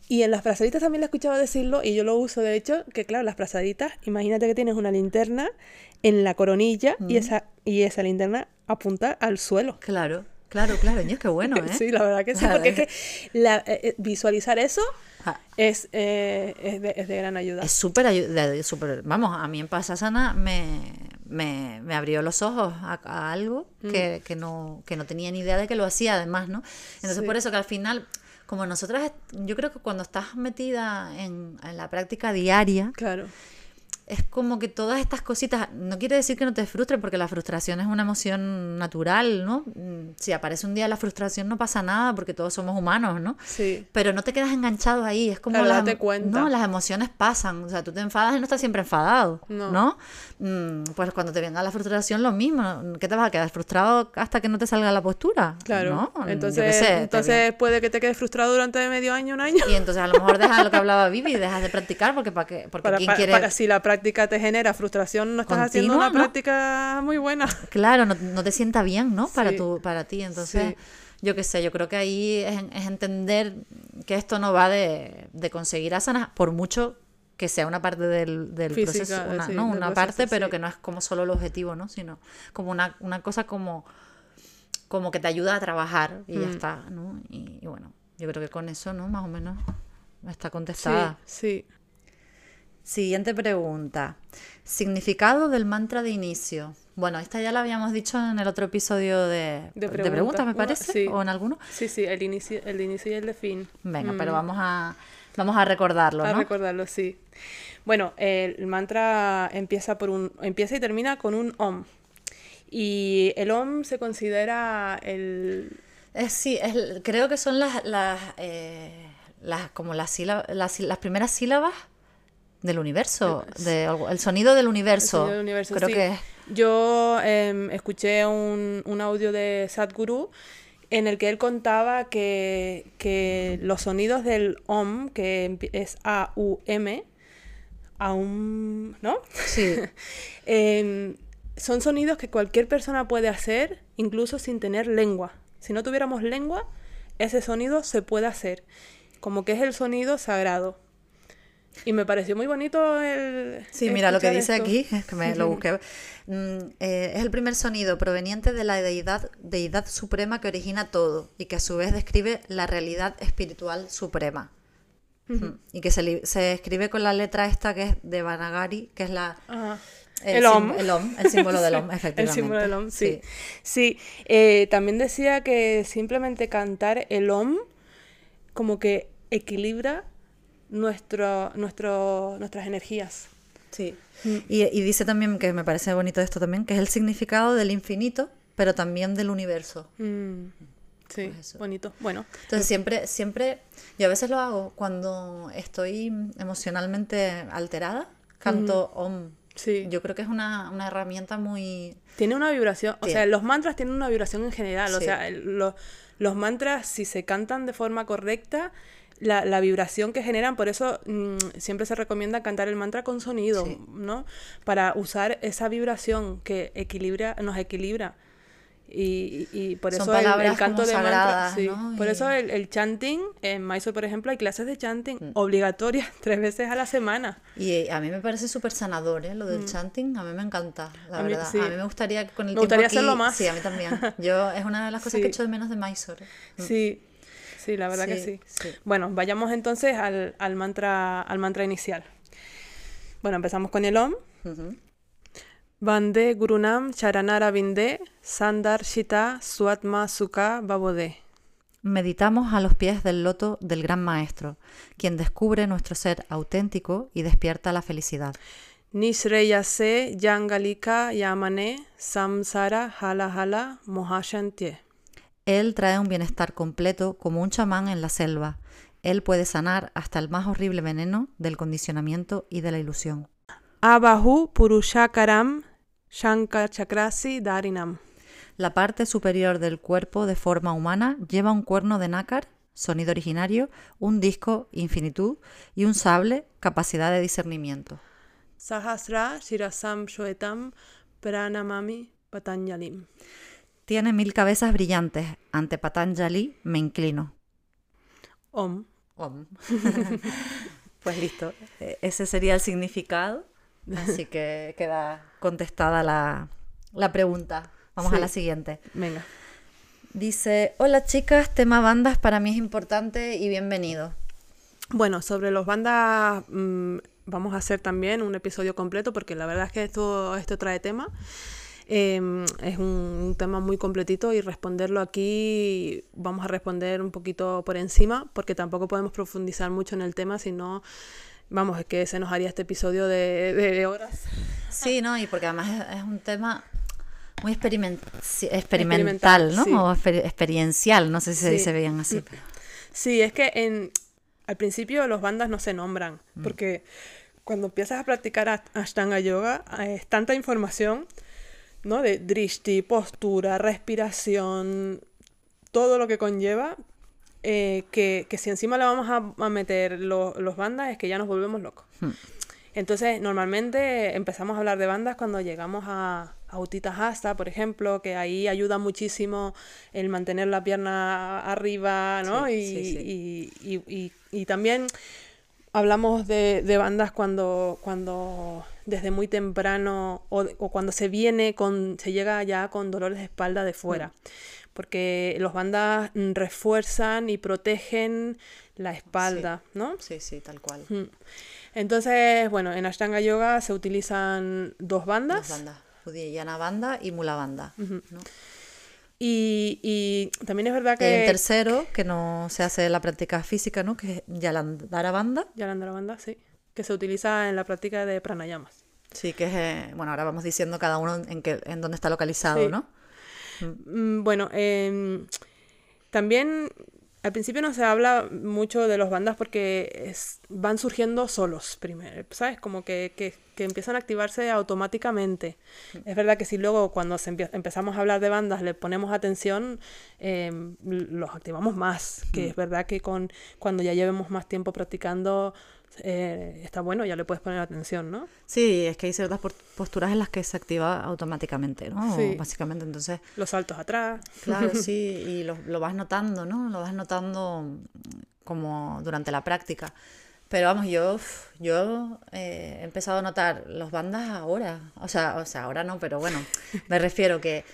Speaker 1: Y en las frazaditas también le he escuchado decirlo, y yo lo uso, de hecho, que claro, las frazaditas, imagínate que tienes una linterna en la coronilla y, esa, y esa linterna apunta al suelo.
Speaker 2: Claro, claro, claro, ño, qué bueno, ¿eh? (laughs)
Speaker 1: Sí, la verdad que sí, porque es que la- eh, eh, visualizar eso
Speaker 2: Ah.
Speaker 1: es, eh, es, de, es de gran ayuda.
Speaker 2: Es súper, ayu- de- súper- vamos, a mí en Pasasana me, me, me abrió los ojos a, a algo
Speaker 1: Mm.
Speaker 2: que, que no, que no tenía ni idea de que lo hacía además, ¿no? Entonces
Speaker 1: Sí.
Speaker 2: por eso que al final, como nosotras, yo creo que cuando estás metida en, en la práctica diaria,
Speaker 1: Claro.
Speaker 2: Es como que todas estas cositas, no quiere decir que no te frustre, porque la frustración es una emoción natural, ¿no? Mm, Si aparece un día la frustración no pasa nada, porque todos somos humanos, ¿no?
Speaker 1: Sí.
Speaker 2: Pero no te quedas enganchado ahí, es como
Speaker 1: Claro,
Speaker 2: las,
Speaker 1: date cuenta.
Speaker 2: no, las emociones pasan, o sea, tú te enfadas y no estás siempre enfadado,
Speaker 1: No.
Speaker 2: ¿no? Mm, pues cuando te venga la frustración lo mismo, ¿qué te vas a quedar frustrado hasta que no te salga la postura?
Speaker 1: Claro.
Speaker 2: ¿no? Mm,
Speaker 1: Entonces,
Speaker 2: sé,
Speaker 1: entonces puede que te quedes frustrado durante medio año, un año.
Speaker 2: Y entonces a lo mejor dejas lo que hablaba Vivi, dejas de practicar porque para qué, porque
Speaker 1: Para,
Speaker 2: quién
Speaker 1: para-
Speaker 2: quiere
Speaker 1: para si la práctica te genera frustración, no estás haciendo
Speaker 2: Continua,
Speaker 1: una
Speaker 2: ¿no?
Speaker 1: práctica muy buena. (laughs)
Speaker 2: Claro, no, no te sienta bien, ¿no? Para
Speaker 1: Sí.
Speaker 2: tu, para ti. Entonces,
Speaker 1: Sí.
Speaker 2: yo qué sé, yo creo que ahí es, es entender que esto no va de, de conseguir asanas, por mucho que sea una parte del, del
Speaker 1: Física,
Speaker 2: proceso, una,
Speaker 1: sí,
Speaker 2: ¿no?
Speaker 1: del
Speaker 2: una
Speaker 1: proceso,
Speaker 2: parte, pero
Speaker 1: sí.
Speaker 2: que no es como solo el objetivo, ¿no? Sino como una, una cosa como, como que te ayuda a trabajar y ya
Speaker 1: Mm.
Speaker 2: está, ¿no? Y, y bueno, yo creo que con eso, ¿no? Más o menos está
Speaker 1: Sí,
Speaker 2: contestada.
Speaker 1: sí.
Speaker 2: Siguiente pregunta. Significado del mantra de inicio. Bueno, esta ya la habíamos dicho en el otro episodio de,
Speaker 1: De
Speaker 2: de
Speaker 1: preguntas.
Speaker 2: me parece,
Speaker 1: sí.
Speaker 2: o en alguno.
Speaker 1: Sí, sí, el inicio, el inicio y el de fin.
Speaker 2: Venga,
Speaker 1: Mm.
Speaker 2: pero vamos a, vamos a recordarlo,
Speaker 1: A
Speaker 2: ¿no?
Speaker 1: recordarlo, sí. Bueno, el mantra empieza por un empieza y termina con un om. Y el om se considera el
Speaker 2: Es, sí, es- creo que son las, las, eh, las como las, sílabas, las, las primeras sílabas del universo, de algo- el sonido del universo.
Speaker 1: sonido del universo,
Speaker 2: creo
Speaker 1: sí.
Speaker 2: que.
Speaker 1: Yo em, escuché un, un audio de Sadhguru en el que él contaba que, que los sonidos del OM, que es A-U-M, aum, ¿no?
Speaker 2: Sí, (laughs)
Speaker 1: Em, son sonidos que cualquier persona puede hacer, incluso sin tener lengua. Si no tuviéramos lengua, ese sonido se puede hacer. Como que es el sonido sagrado. Y me pareció muy bonito el.
Speaker 2: Sí, mira lo que dice
Speaker 1: esto.
Speaker 2: aquí, es que me lo busqué. Mm, eh, es el primer sonido proveniente de la deidad, deidad suprema que origina todo y que a su vez describe la realidad espiritual suprema. Mm, Y que se, se escribe con la letra esta que es de Vanagari, que es la... El,
Speaker 1: om.
Speaker 2: El om, el símbolo del om, (laughs) efectivamente.
Speaker 1: El símbolo del om, sí. Sí, eh, también decía que simplemente cantar el om como que equilibra nuestro, nuestro, nuestras energías.
Speaker 2: Sí. Y, y dice también, que me parece bonito esto también, que es el significado del infinito, pero también del universo.
Speaker 1: Mm, sí,
Speaker 2: Pues
Speaker 1: bonito. Bueno,
Speaker 2: Entonces siempre, siempre, yo a veces lo hago cuando estoy emocionalmente alterada, canto om.
Speaker 1: sí.
Speaker 2: Yo creo que es una, una herramienta muy...
Speaker 1: Tiene una vibración, o sea, los mantras tienen una vibración en general, o sea, el- lo- los mantras si se cantan de forma correcta, la, la vibración que generan, por eso mm, siempre se recomienda cantar el mantra con sonido,
Speaker 2: Sí.
Speaker 1: ¿no? Para usar esa vibración que equilibra, nos equilibra. Y, y- por eso el, el canto de mantra,
Speaker 2: sagradas,
Speaker 1: sí.
Speaker 2: ¿no?
Speaker 1: Por
Speaker 2: Y-
Speaker 1: eso el, el chanting, en Mysore, por ejemplo, hay clases de chanting
Speaker 2: Mm.
Speaker 1: obligatorias (laughs) tres veces a la semana.
Speaker 2: Y eh, a mí me parece súper sanador, ¿eh? Lo del chanting, a mí me encanta, la
Speaker 1: Mm. Mí-
Speaker 2: verdad.
Speaker 1: sí.
Speaker 2: A mí me gustaría que con el
Speaker 1: Me
Speaker 2: tiempo
Speaker 1: gustaría
Speaker 2: aquí-
Speaker 1: hacerlo más.
Speaker 2: Sí, a mí también. Yo, es una de las (laughs) cosas
Speaker 1: Sí.
Speaker 2: que echo de menos de Mysore.
Speaker 1: Sí, sí, la verdad que
Speaker 2: Sí.
Speaker 1: Bueno, vayamos entonces al, al mantra, al mantra inicial. Bueno, empezamos con el Om.
Speaker 2: Ujú.
Speaker 1: Vande Gurunam Charanara Vinde Sandar Shita Suatma Sukha Babode.
Speaker 2: Meditamos a los pies del loto del Gran Maestro, quien descubre nuestro ser auténtico y despierta la felicidad.
Speaker 1: Nishreyase Yangalika Yamane Samsara Hala Hala Mohashantye.
Speaker 2: Él trae un bienestar completo como un chamán en la selva. Él puede sanar hasta el más horrible veneno del condicionamiento y de la ilusión.
Speaker 1: Abahu Purushakaram Shankachakrasi Darinam.
Speaker 2: La parte superior del cuerpo de forma humana lleva un cuerno de nácar, sonido originario, un disco, infinitud, y un sable, capacidad de discernimiento.
Speaker 1: Sahasra Shirasam Shoetam Pranamami Patanjalim.
Speaker 2: Tiene mil cabezas brillantes. Ante Patanjali me inclino.
Speaker 1: Om. (laughs)
Speaker 2: pues listo. E- Ese sería el significado. Así que queda contestada la, la pregunta. Vamos a la siguiente.
Speaker 1: Venga.
Speaker 2: Dice, hola chicas, tema bandas para mí es importante y bienvenido.
Speaker 1: Bueno, sobre los bandas mm, vamos a hacer también un episodio completo porque la verdad es que esto, esto trae tema. Em, es un, un tema muy completito y responderlo aquí vamos a responder un poquito por encima porque tampoco podemos profundizar mucho en el tema, sino, vamos, es que se nos haría este episodio de, de horas.
Speaker 2: Sí, ¿no? Y porque además es, es un tema muy experiment- experimental,
Speaker 1: Experimental,
Speaker 2: ¿no?
Speaker 1: sí.
Speaker 2: O exper- experiencial, no sé si se dice bien así. (clears throat)
Speaker 1: Sí, es que en, al principio los bandas no se nombran, porque cuando empiezas a practicar Ashtanga Yoga eh, es tanta información, ¿no? De drishti, postura, respiración, todo lo que conlleva, eh, que, que si encima le vamos a, a meter lo- los bandas es que ya nos volvemos locos. Entonces, normalmente empezamos a hablar de bandas cuando llegamos a, a Utita Hasta, por ejemplo, que ahí ayuda muchísimo el mantener la pierna arriba, ¿no?
Speaker 2: Sí,
Speaker 1: y,
Speaker 2: sí,
Speaker 1: Y, y- y- y también hablamos de, de bandas cuando, cuando desde muy temprano o, o cuando se viene con, se llega ya con dolores de espalda de fuera. Porque los bandas mm, refuerzan y protegen la espalda, ¿no?
Speaker 2: Sí, sí, tal cual.
Speaker 1: Mm. Entonces, bueno, en Ashtanga Yoga se utilizan dos bandas.
Speaker 2: Dos bandas. Banda y Mula banda. ¿no?
Speaker 1: Y, y también es verdad que...
Speaker 2: tercero que no se hace la práctica física, ¿no? Que es Yalandhara banda.
Speaker 1: Yalandhara banda, sí. Que se utiliza en la práctica de pranayamas.
Speaker 2: Sí, que es, eh, bueno, ahora vamos diciendo cada uno en, qué, en dónde está localizado,
Speaker 1: Sí.
Speaker 2: ¿no?
Speaker 1: Mm, Bueno, em, también al principio no se habla mucho de los bandas porque es- van surgiendo solos primero, ¿sabes? Como que, que- que empiezan a activarse automáticamente. Es verdad que si luego cuando se empie- empezamos a hablar de bandas le ponemos atención, l- los activamos más, que es verdad que con cuando ya llevemos más tiempo practicando eh, está bueno, ya le puedes poner atención, ¿no?
Speaker 2: Sí, es que hay ciertas posturas en las que se activa automáticamente, ¿no?
Speaker 1: Sí.
Speaker 2: Básicamente, entonces,
Speaker 1: Los saltos atrás.
Speaker 2: claro, (laughs) sí, y lo, lo vas notando, ¿no? Lo vas notando como durante la práctica. Pero vamos, yo, yo eh, he empezado a notar los bandas ahora. O sea, o sea, ahora no, pero bueno, me refiero que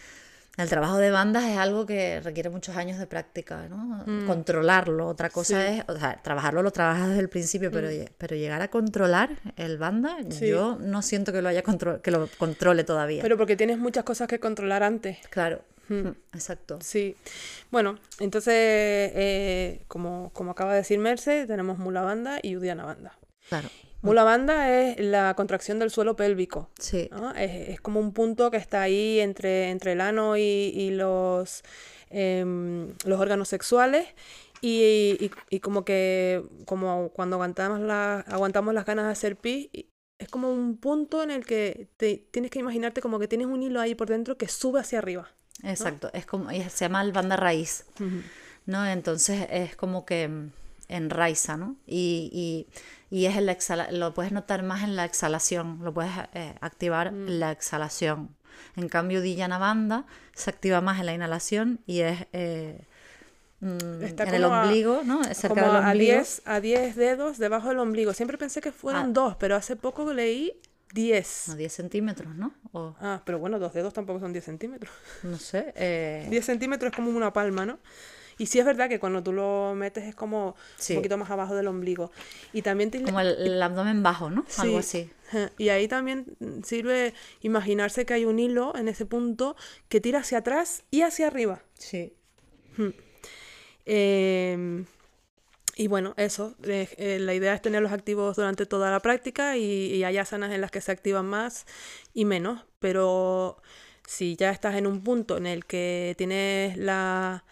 Speaker 2: el trabajo de bandas es algo que requiere muchos años de práctica, ¿no? Controlarlo. Otra cosa
Speaker 1: Sí.
Speaker 2: es, o sea, trabajarlo lo trabajas desde el principio, pero, lle- pero llegar a controlar el banda,
Speaker 1: Sí.
Speaker 2: yo no siento que lo haya contro- que lo controle todavía.
Speaker 1: Pero porque tienes muchas cosas que controlar antes.
Speaker 2: claro, Mm, exacto.
Speaker 1: Sí. Bueno, entonces, eh, como, como acaba de decir Merce, tenemos Mula Banda y Udiana Banda.
Speaker 2: Claro.
Speaker 1: Mula Banda es la contracción del suelo pélvico.
Speaker 2: Sí.
Speaker 1: ¿no? Es, es como un punto que está ahí entre, entre el ano y, y los, em, los órganos sexuales. Y, y- y como que como cuando aguantamos, la, aguantamos las ganas de hacer pis, es como un punto en el que te, tienes que imaginarte como que tienes un hilo ahí por dentro que sube hacia arriba.
Speaker 2: Exacto, es como, se llama el banda raíz, ¿no? Entonces es como que enraiza, ¿no? Y, y, es el exhala lo puedes notar más en la exhalación, lo puedes eh, activar en la exhalación. En cambio, Dhyana Banda se activa más en la inhalación y es eh, mm, en el
Speaker 1: a-
Speaker 2: ombligo, ¿no? Cerca
Speaker 1: Como
Speaker 2: del
Speaker 1: a
Speaker 2: ombligo.
Speaker 1: 10, a 10 dedos debajo del ombligo. Siempre pensé que fueron
Speaker 2: Ah.
Speaker 1: dos, pero hace poco leí 10.
Speaker 2: No, 10 centímetros, ¿no? O,
Speaker 1: Ah, pero bueno, dos dedos tampoco son 10 centímetros.
Speaker 2: no sé. (laughs) eh,
Speaker 1: 10 centímetros es como una palma, ¿no? Y sí es verdad que cuando tú lo metes es como
Speaker 2: Sí.
Speaker 1: un poquito más abajo del ombligo. Y también te...
Speaker 2: como el, el abdomen bajo, ¿no? Algo
Speaker 1: Sí.
Speaker 2: así.
Speaker 1: Ajá. Y ahí también sirve imaginarse que hay un hilo en ese punto que tira hacia atrás y hacia arriba.
Speaker 2: Sí.
Speaker 1: Eh, y bueno, eso. eh, eh, la idea es tenerlos activos durante toda la práctica y, y hay asanas en las que se activan más y menos. Pero si ya estás en un punto en el que tienes la,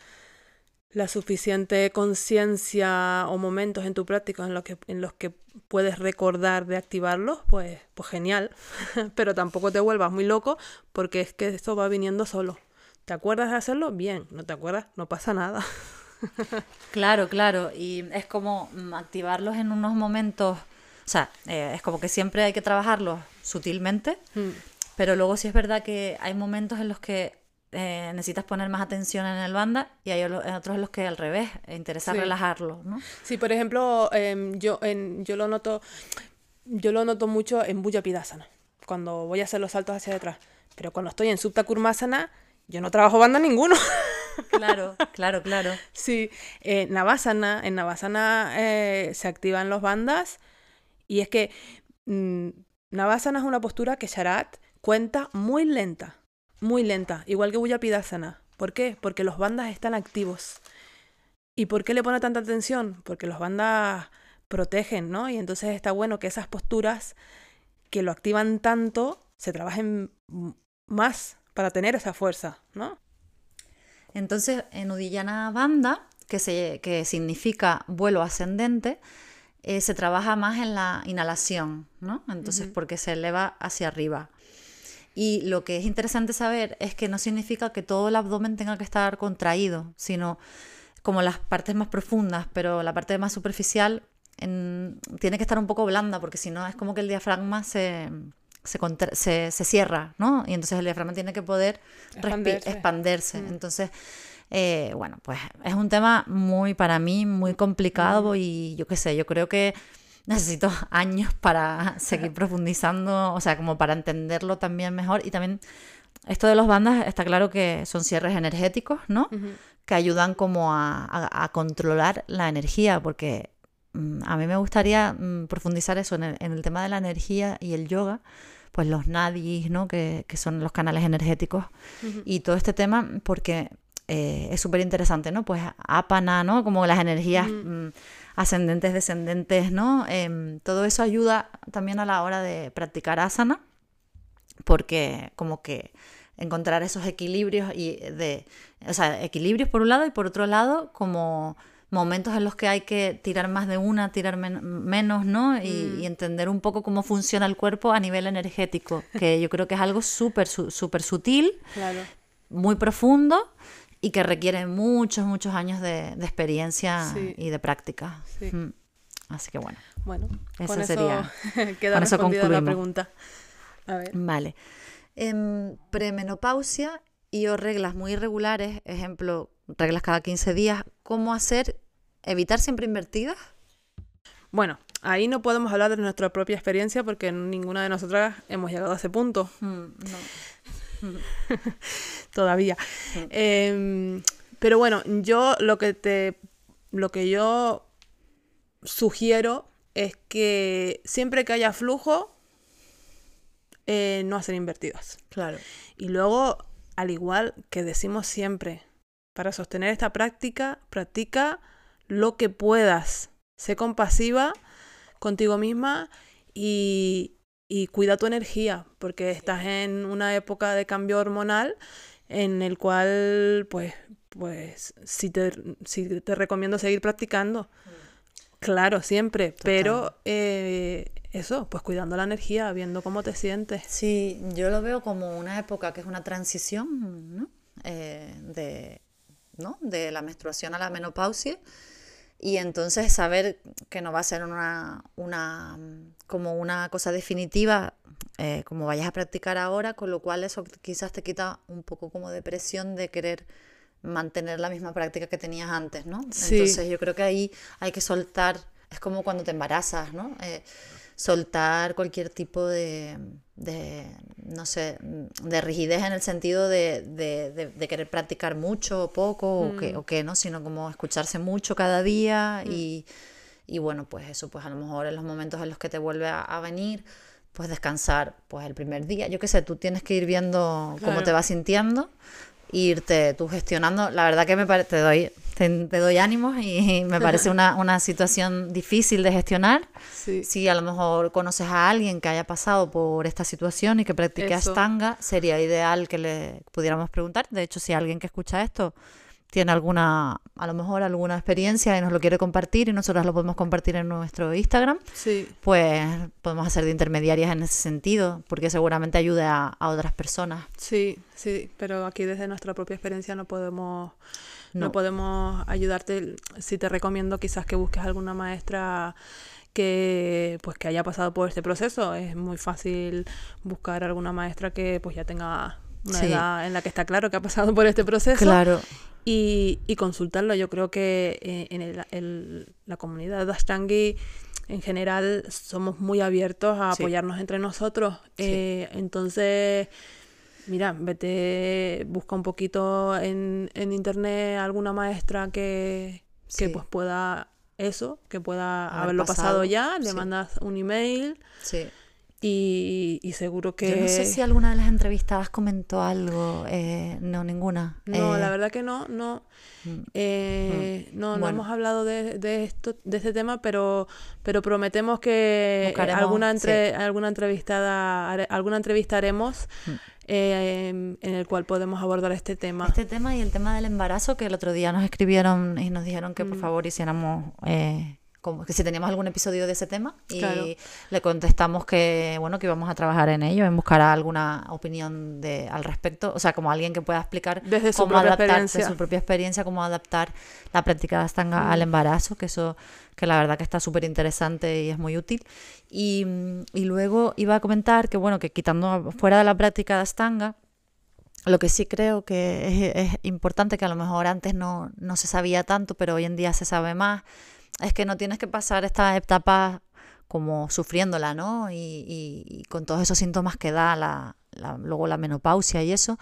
Speaker 1: la suficiente conciencia o momentos en tu práctica en los que, en los que puedes recordar de activarlos, pues, pues genial. (laughs) Pero tampoco te vuelvas muy loco porque es que esto va viniendo solo. ¿Te acuerdas de hacerlo? Bien. ¿No te acuerdas? No pasa nada. (laughs)
Speaker 2: Claro, claro. Y es como mm, activarlos en unos momentos. O sea, eh, es como que siempre hay que trabajarlos sutilmente.
Speaker 1: Mm.
Speaker 2: Pero luego sí es verdad que hay momentos en los que eh, necesitas poner más atención en el banda y hay otros en los que al revés, eh, interesa
Speaker 1: Sí.
Speaker 2: relajarlo, ¿no?
Speaker 1: Sí, por ejemplo, em, yo, en, yo lo noto, yo lo noto mucho en Bulla Pidasana, cuando voy a hacer los saltos hacia detrás. Pero cuando estoy en Supta Kurmasana, yo no trabajo banda ninguno. (laughs)
Speaker 2: Claro, claro, claro.
Speaker 1: sí, eh, Navasana, en Navasana eh, se activan los bandas y es que mm, Navasana es una postura que Sharat cuenta muy lenta, muy lenta, igual que Bulla Pidasana. ¿Por qué? Porque los bandas están activos. ¿Y por qué le pone tanta atención? Porque los bandas protegen, ¿no? Y entonces está bueno que esas posturas que lo activan tanto se trabajen más para tener esa fuerza, ¿no?
Speaker 2: Entonces, en Udiyana Banda, que, se, que significa vuelo ascendente, eh, se trabaja más en la inhalación, ¿no? Entonces, porque se eleva hacia arriba. Y lo que es interesante saber es que no significa que todo el abdomen tenga que estar contraído, sino como las partes más profundas, pero la parte más superficial en- tiene que estar un poco blanda, porque si no es como que el diafragma se, se, contra- se- se cierra, ¿no? Y entonces el diafragma tiene que poder
Speaker 1: Expandirse.
Speaker 2: expandirse. Entonces, eh, bueno, pues es un tema muy, para mí, muy complicado y yo qué sé, yo creo que necesito años para seguir profundizando, o sea, como para entenderlo también mejor. Y también esto de los bandas está claro que son cierres energéticos, ¿no? Que ayudan como a, a- a controlar la energía, porque mm, a mí me gustaría mm, profundizar eso en el, en el tema de la energía y el yoga, pues los nadis, ¿no? Que, que son los canales energéticos y todo este tema, porque eh, es súper interesante, ¿no? Pues apana, ¿no? Como las energías ascendentes, descendentes, ¿no? Em, todo eso ayuda también a la hora de practicar asana, porque como que encontrar esos equilibrios y de, o sea, equilibrios por un lado y por otro lado como momentos en los que hay que tirar más de una, tirar men- menos, ¿no? Y, y entender un poco cómo funciona el cuerpo a nivel energético, que yo creo que es algo súper, súper sutil,
Speaker 1: Claro.
Speaker 2: muy profundo y que requiere muchos, muchos años de, de experiencia
Speaker 1: Sí.
Speaker 2: y de práctica.
Speaker 1: Sí.
Speaker 2: Mm. Así que bueno.
Speaker 1: Bueno,
Speaker 2: Eso
Speaker 1: con eso
Speaker 2: sería- (laughs)
Speaker 1: queda
Speaker 2: con eso
Speaker 1: la pregunta. A ver.
Speaker 2: Vale. En premenopausia y o reglas muy irregulares, ejemplo, reglas cada 15 días, ¿cómo hacer, evitar siempre invertidas?
Speaker 1: Bueno, ahí no podemos hablar de nuestra propia experiencia porque ninguna de nosotras hemos llegado a ese punto
Speaker 2: Mm, no. (laughs)
Speaker 1: todavía. Em, pero bueno, yo lo que te lo que yo sugiero es que siempre que haya flujo eh, no hacer invertidas.
Speaker 2: Claro.
Speaker 1: Y luego, al igual que decimos siempre, para sostener esta práctica, practica lo que puedas. Sé compasiva contigo misma y, y cuida tu energía, porque estás en una época de cambio hormonal en el cual, pues, pues sí te, sí te recomiendo seguir practicando. Claro, siempre, pero eh, eso, pues cuidando la energía, viendo cómo te sientes.
Speaker 2: Sí, yo lo veo como una época que es una transición, ¿no? Eh, de, ¿no? de la menstruación a la menopausia. Y entonces saber que no va a ser una, una como una cosa definitiva, eh, como vayas a practicar ahora, con lo cual eso quizás te quita un poco como de presión de querer mantener la misma práctica que tenías antes, ¿no?
Speaker 1: Sí.
Speaker 2: Entonces yo creo que ahí hay que soltar, es como cuando te embarazas, ¿no? Eh, soltar cualquier tipo de, de, no sé, de rigidez en el sentido de, de, de- querer practicar mucho o poco o, que, o qué, ¿no? Sino como escucharse mucho cada día y, y bueno, pues eso, pues a lo mejor en los momentos en los que te vuelve a, a venir, pues descansar, pues el primer día, yo qué sé, tú tienes que ir viendo cómo te vas sintiendo, e irte tú gestionando, la verdad que me parece, te doy, te, te doy ánimos y (laughs) me parece una, una situación difícil de gestionar,
Speaker 1: Sí.
Speaker 2: si a lo mejor conoces a alguien que haya pasado por esta situación y que practique
Speaker 1: Eso.
Speaker 2: Sería ideal que le pudiéramos preguntar. De hecho, si alguien que escucha esto tiene alguna, a lo mejor alguna experiencia y nos lo quiere compartir y nosotros lo podemos compartir en nuestro Instagram,
Speaker 1: Sí.
Speaker 2: pues podemos hacer de intermediarias en ese sentido, porque seguramente ayude a, a otras personas.
Speaker 1: Sí, sí, pero aquí desde nuestra propia experiencia no podemos no,
Speaker 2: No.
Speaker 1: podemos ayudarte. Sí te recomiendo quizás que busques alguna maestra que pues que haya pasado por este proceso. Es muy fácil buscar alguna maestra que pues ya tenga una
Speaker 2: Sí.
Speaker 1: edad en la que está claro que ha pasado por este proceso
Speaker 2: Claro,
Speaker 1: y, y consultarlo. Yo creo que eh, en el- el- la comunidad de Ashtangi en general somos muy abiertos a
Speaker 2: Sí.
Speaker 1: apoyarnos entre nosotros. Eh, entonces, mira, vete, busca un poquito en, en internet alguna maestra que, que
Speaker 2: Sí.
Speaker 1: pues pueda eso, que pueda
Speaker 2: Haber
Speaker 1: haberlo pasado,
Speaker 2: pasado,
Speaker 1: ya, le mandas un email
Speaker 2: sí.
Speaker 1: Y, y seguro que...
Speaker 2: Yo no sé si alguna de las entrevistadas comentó algo. eh, no, ninguna.
Speaker 1: No,
Speaker 2: Eh,
Speaker 1: la verdad que no, no.
Speaker 2: mm,
Speaker 1: Eh, no, no
Speaker 2: Bueno.
Speaker 1: hemos hablado de, de esto, de este tema, pero, pero prometemos que eh,
Speaker 2: Buscaremos,
Speaker 1: alguna
Speaker 2: sí.
Speaker 1: entre, alguna entrevistada, alguna entrevista haremos
Speaker 2: Mm.
Speaker 1: eh, en, el cual podemos abordar este tema.
Speaker 2: Este tema y el tema del embarazo, que el otro día nos escribieron y nos dijeron que
Speaker 1: Mm.
Speaker 2: por favor hiciéramos, eh, como que si teníamos algún episodio de ese tema. Y
Speaker 1: Claro.
Speaker 2: le contestamos que, bueno, que íbamos a trabajar en ello, en buscar alguna opinión de, al respecto. O sea, como alguien que pueda explicar
Speaker 1: Desde su
Speaker 2: cómo
Speaker 1: propia
Speaker 2: adaptar, de
Speaker 1: experiencia.
Speaker 2: su propia experiencia, cómo adaptar la práctica de Astanga
Speaker 1: Mm.
Speaker 2: al embarazo, que eso, que la verdad que está súper interesante y es muy útil. Y, y luego iba a comentar que, bueno, que quitando fuera de la práctica de Astanga, lo que sí creo que es, es importante, que a lo mejor antes no, no se sabía tanto, pero hoy en día se sabe más, es que no tienes que pasar esta etapa como sufriéndola, ¿no? Y, y- y con todos esos síntomas que da la, la- luego la menopausia y eso,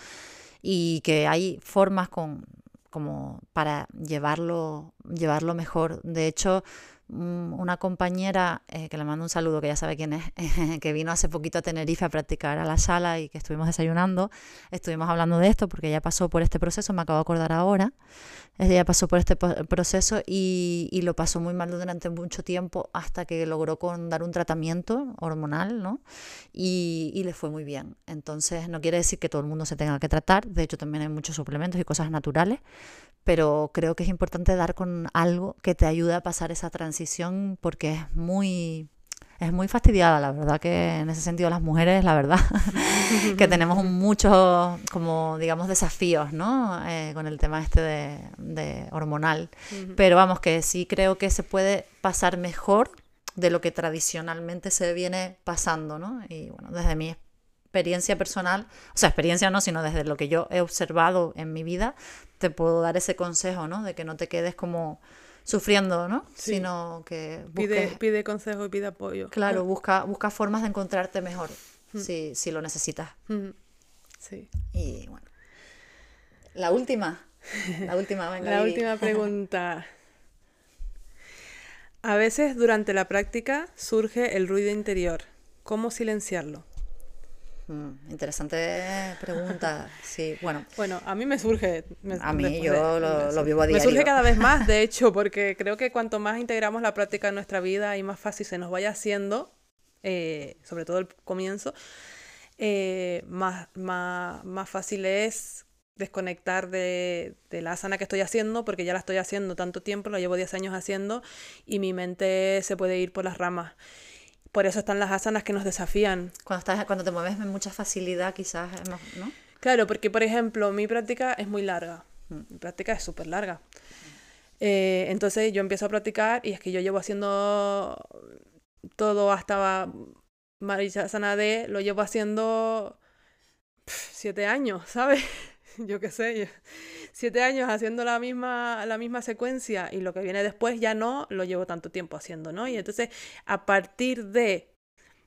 Speaker 2: y que hay formas con, como para llevarlo, llevarlo mejor. De hecho, una compañera, eh, que le mando un saludo, que ya sabe quién es, (laughs) que vino hace poquito a Tenerife a practicar a la sala y que estuvimos desayunando, estuvimos hablando de esto porque ella pasó por este proceso, me acabo de acordar ahora, ella pasó por este proceso y, y lo pasó muy mal durante mucho tiempo hasta que logró con dar un tratamiento hormonal, ¿no? Y, y le fue muy bien. Entonces, no quiere decir que todo el mundo se tenga que tratar, de hecho también hay muchos suplementos y cosas naturales, pero creo que es importante dar con algo que te ayude a pasar esa transición porque es muy es muy fastidiada, la verdad que en ese sentido las mujeres, la verdad, (laughs) que tenemos muchos, como digamos, desafíos, ¿no? Eh, con el tema este de, de hormonal. Pero vamos, que sí creo que se puede pasar mejor de lo que tradicionalmente se viene pasando, ¿no? Y bueno, desde mi experiencia personal, o sea, experiencia no, sino desde lo que yo he observado en mi vida, te puedo dar ese consejo, ¿no? De que no te quedes como sufriendo, ¿no?
Speaker 1: Sí.
Speaker 2: Sino que
Speaker 1: Pide,
Speaker 2: busques,
Speaker 1: pide consejo y pide apoyo.
Speaker 2: claro, busca, busca formas de encontrarte mejor si, si lo necesitas.
Speaker 1: Mm, Sí.
Speaker 2: Y bueno. La última. La última, venga. (laughs)
Speaker 1: La última (laughs) pregunta. A veces durante la práctica surge el ruido interior. ¿Cómo silenciarlo?
Speaker 2: Mm, interesante pregunta. Sí, bueno.
Speaker 1: Bueno, a mí me surge. me-
Speaker 2: A mí, yo
Speaker 1: de-
Speaker 2: lo- vivo a
Speaker 1: Me surge
Speaker 2: diario.
Speaker 1: cada vez más, de (laughs) hecho, porque creo que cuanto más integramos la práctica en nuestra vida y más fácil se nos vaya haciendo, eh, sobre todo el comienzo, eh, más, más, más fácil es desconectar de, de la asana que estoy haciendo, porque ya la estoy haciendo tanto tiempo, lo llevo 10 años haciendo, y mi mente se puede ir por las ramas. Por eso están las asanas que nos desafían.
Speaker 2: Cuando, estás, cuando te mueves con mucha facilidad, quizás, ¿no?
Speaker 1: Claro, porque por ejemplo, mi práctica es muy larga.
Speaker 2: Mm.
Speaker 1: Mi práctica es súper larga. Eh, entonces yo empiezo a practicar y es que yo llevo haciendo todo hasta Maricasana D, lo llevo haciendo siete años, ¿sabes? (laughs) yo qué sé, yo- siete años haciendo la misma, la misma secuencia y lo que viene después ya no lo llevo tanto tiempo haciendo, ¿no? Y entonces a partir de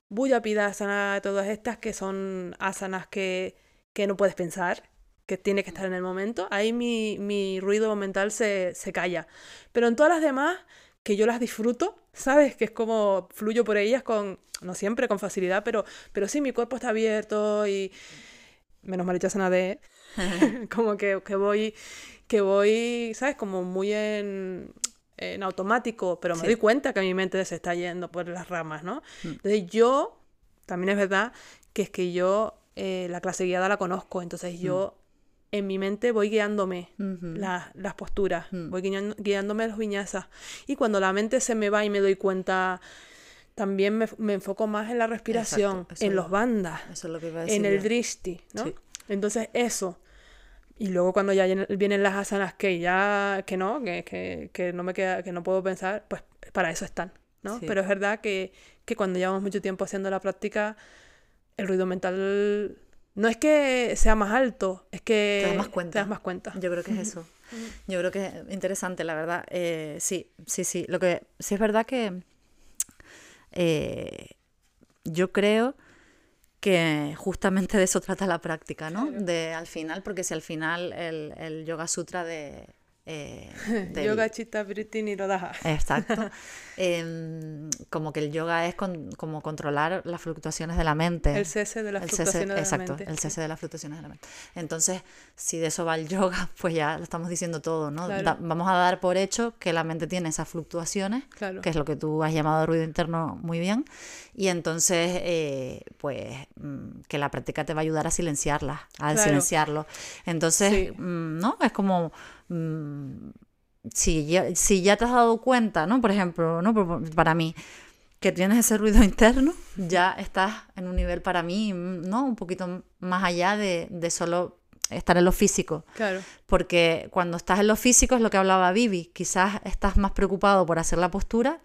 Speaker 1: Bulla Pidasana, todas estas que son asanas que, que no puedes pensar, que tiene que estar en el momento, ahí mi, mi ruido mental se, se calla. Pero en todas las demás, que yo las disfruto, ¿sabes? Que es como fluyo por ellas con, no siempre con facilidad, pero, pero sí, mi cuerpo está abierto y menos mal sana de (laughs) como que, que voy, que voy, ¿sabes? Como muy en, en automático, pero me
Speaker 2: Sí.
Speaker 1: doy cuenta que mi mente se está yendo por las ramas, ¿no? Entonces yo, también es verdad que es que yo eh, la clase guiada la conozco, entonces yo en mi mente voy guiándome
Speaker 2: Ujú.
Speaker 1: la- las posturas,
Speaker 2: Mm.
Speaker 1: voy guiñando- guiándome los viñazas. Y cuando la mente se me va y me doy cuenta, también me, me enfoco más en la respiración,
Speaker 2: Exacto,
Speaker 1: en
Speaker 2: es-
Speaker 1: los bandas,
Speaker 2: Eso es lo que iba a decir
Speaker 1: en el drishti, ¿no?
Speaker 2: Sí.
Speaker 1: Entonces eso. Y luego cuando ya vienen- las asanas que ya, que no, que, que, que no me queda, que no puedo pensar, pues para eso están, ¿no?
Speaker 2: Sí.
Speaker 1: Pero es verdad que, que cuando llevamos mucho tiempo haciendo la práctica, el ruido mental no es que sea más alto, es que
Speaker 2: Te das más cuenta.
Speaker 1: te das más cuenta.
Speaker 2: Yo creo que es eso. (laughs) Yo creo que es interesante, la verdad. Eh, sí, sí, sí. Lo que sí es verdad que eh, yo creo que justamente de eso trata la práctica, ¿no? De al final, porque si al final el, el Yoga Sutra de, eh, (laughs) del-
Speaker 1: Yoga Chitta Vritti Nirodha.
Speaker 2: Exacto. (laughs) Em, como que el yoga es con- como controlar las fluctuaciones de la mente.
Speaker 1: El cese de las
Speaker 2: El cese-
Speaker 1: fluctuaciones de la
Speaker 2: exacto,
Speaker 1: mente.
Speaker 2: el cese de las fluctuaciones de la mente. Entonces, si de eso va el (laughs) yoga, pues ya lo estamos diciendo todo, ¿no?
Speaker 1: Claro.
Speaker 2: Da- vamos a dar por hecho que la mente tiene esas fluctuaciones,
Speaker 1: Claro.
Speaker 2: que es lo que tú has llamado ruido interno muy bien, y entonces, eh, pues, mm, que la práctica te va a ayudar a silenciarlas, a
Speaker 1: Claro.
Speaker 2: silenciarlo. Entonces,
Speaker 1: Sí.
Speaker 2: mm, ¿no? Es como... mm, si ya, si ya te has dado cuenta, ¿no? Por ejemplo, ¿no? Para mí, que tienes ese ruido (laughs) interno, ya estás en un nivel para mí, mm, ¿no? Un poquito más allá de, de solo estar en lo físico.
Speaker 1: Claro.
Speaker 2: Porque cuando estás en lo físico es lo que hablaba Vivi, quizás estás más preocupado por hacer la postura.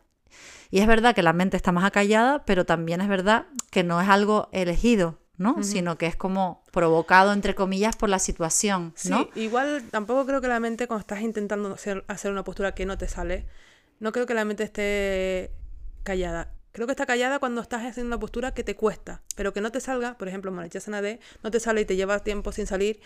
Speaker 2: Y es verdad que la mente está más acallada, pero también es verdad que no es algo elegido, ¿no? Sino que es como provocado, entre comillas, por la situación,
Speaker 1: Sí,
Speaker 2: ¿no?
Speaker 1: igual tampoco creo que la mente cuando estás intentando hacer, hacer una postura que no te sale, no creo que la mente esté callada. Creo que está callada cuando estás haciendo una postura que te cuesta, pero que no te salga, por ejemplo, Manichasana D, no te sale y te lleva tiempo sin salir,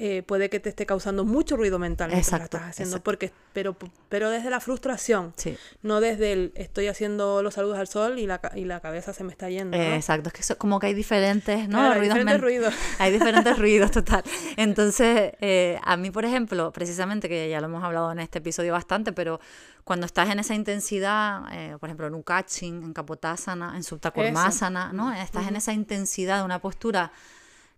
Speaker 1: eh, puede que te esté causando mucho ruido mental
Speaker 2: Exacto,
Speaker 1: estás haciendo,
Speaker 2: exacto.
Speaker 1: porque, pero, pero desde la frustración,
Speaker 2: Sí.
Speaker 1: no desde el estoy haciendo los saludos al sol y la, y la cabeza se me está yendo. ¿no?
Speaker 2: Eh, exacto, es que eso- como que hay diferentes, ¿no?
Speaker 1: Claro, hay
Speaker 2: ruidos
Speaker 1: diferentes ruidos. (laughs)
Speaker 2: Hay diferentes (laughs) ruidos, total. Entonces, eh, a mí, por ejemplo, precisamente, que ya lo hemos hablado en este episodio bastante, pero cuando estás en esa intensidad, eh, por ejemplo, en un catching, en Kapotasana, en Supta Kurmasana, ¿no? Estás en esa intensidad de una postura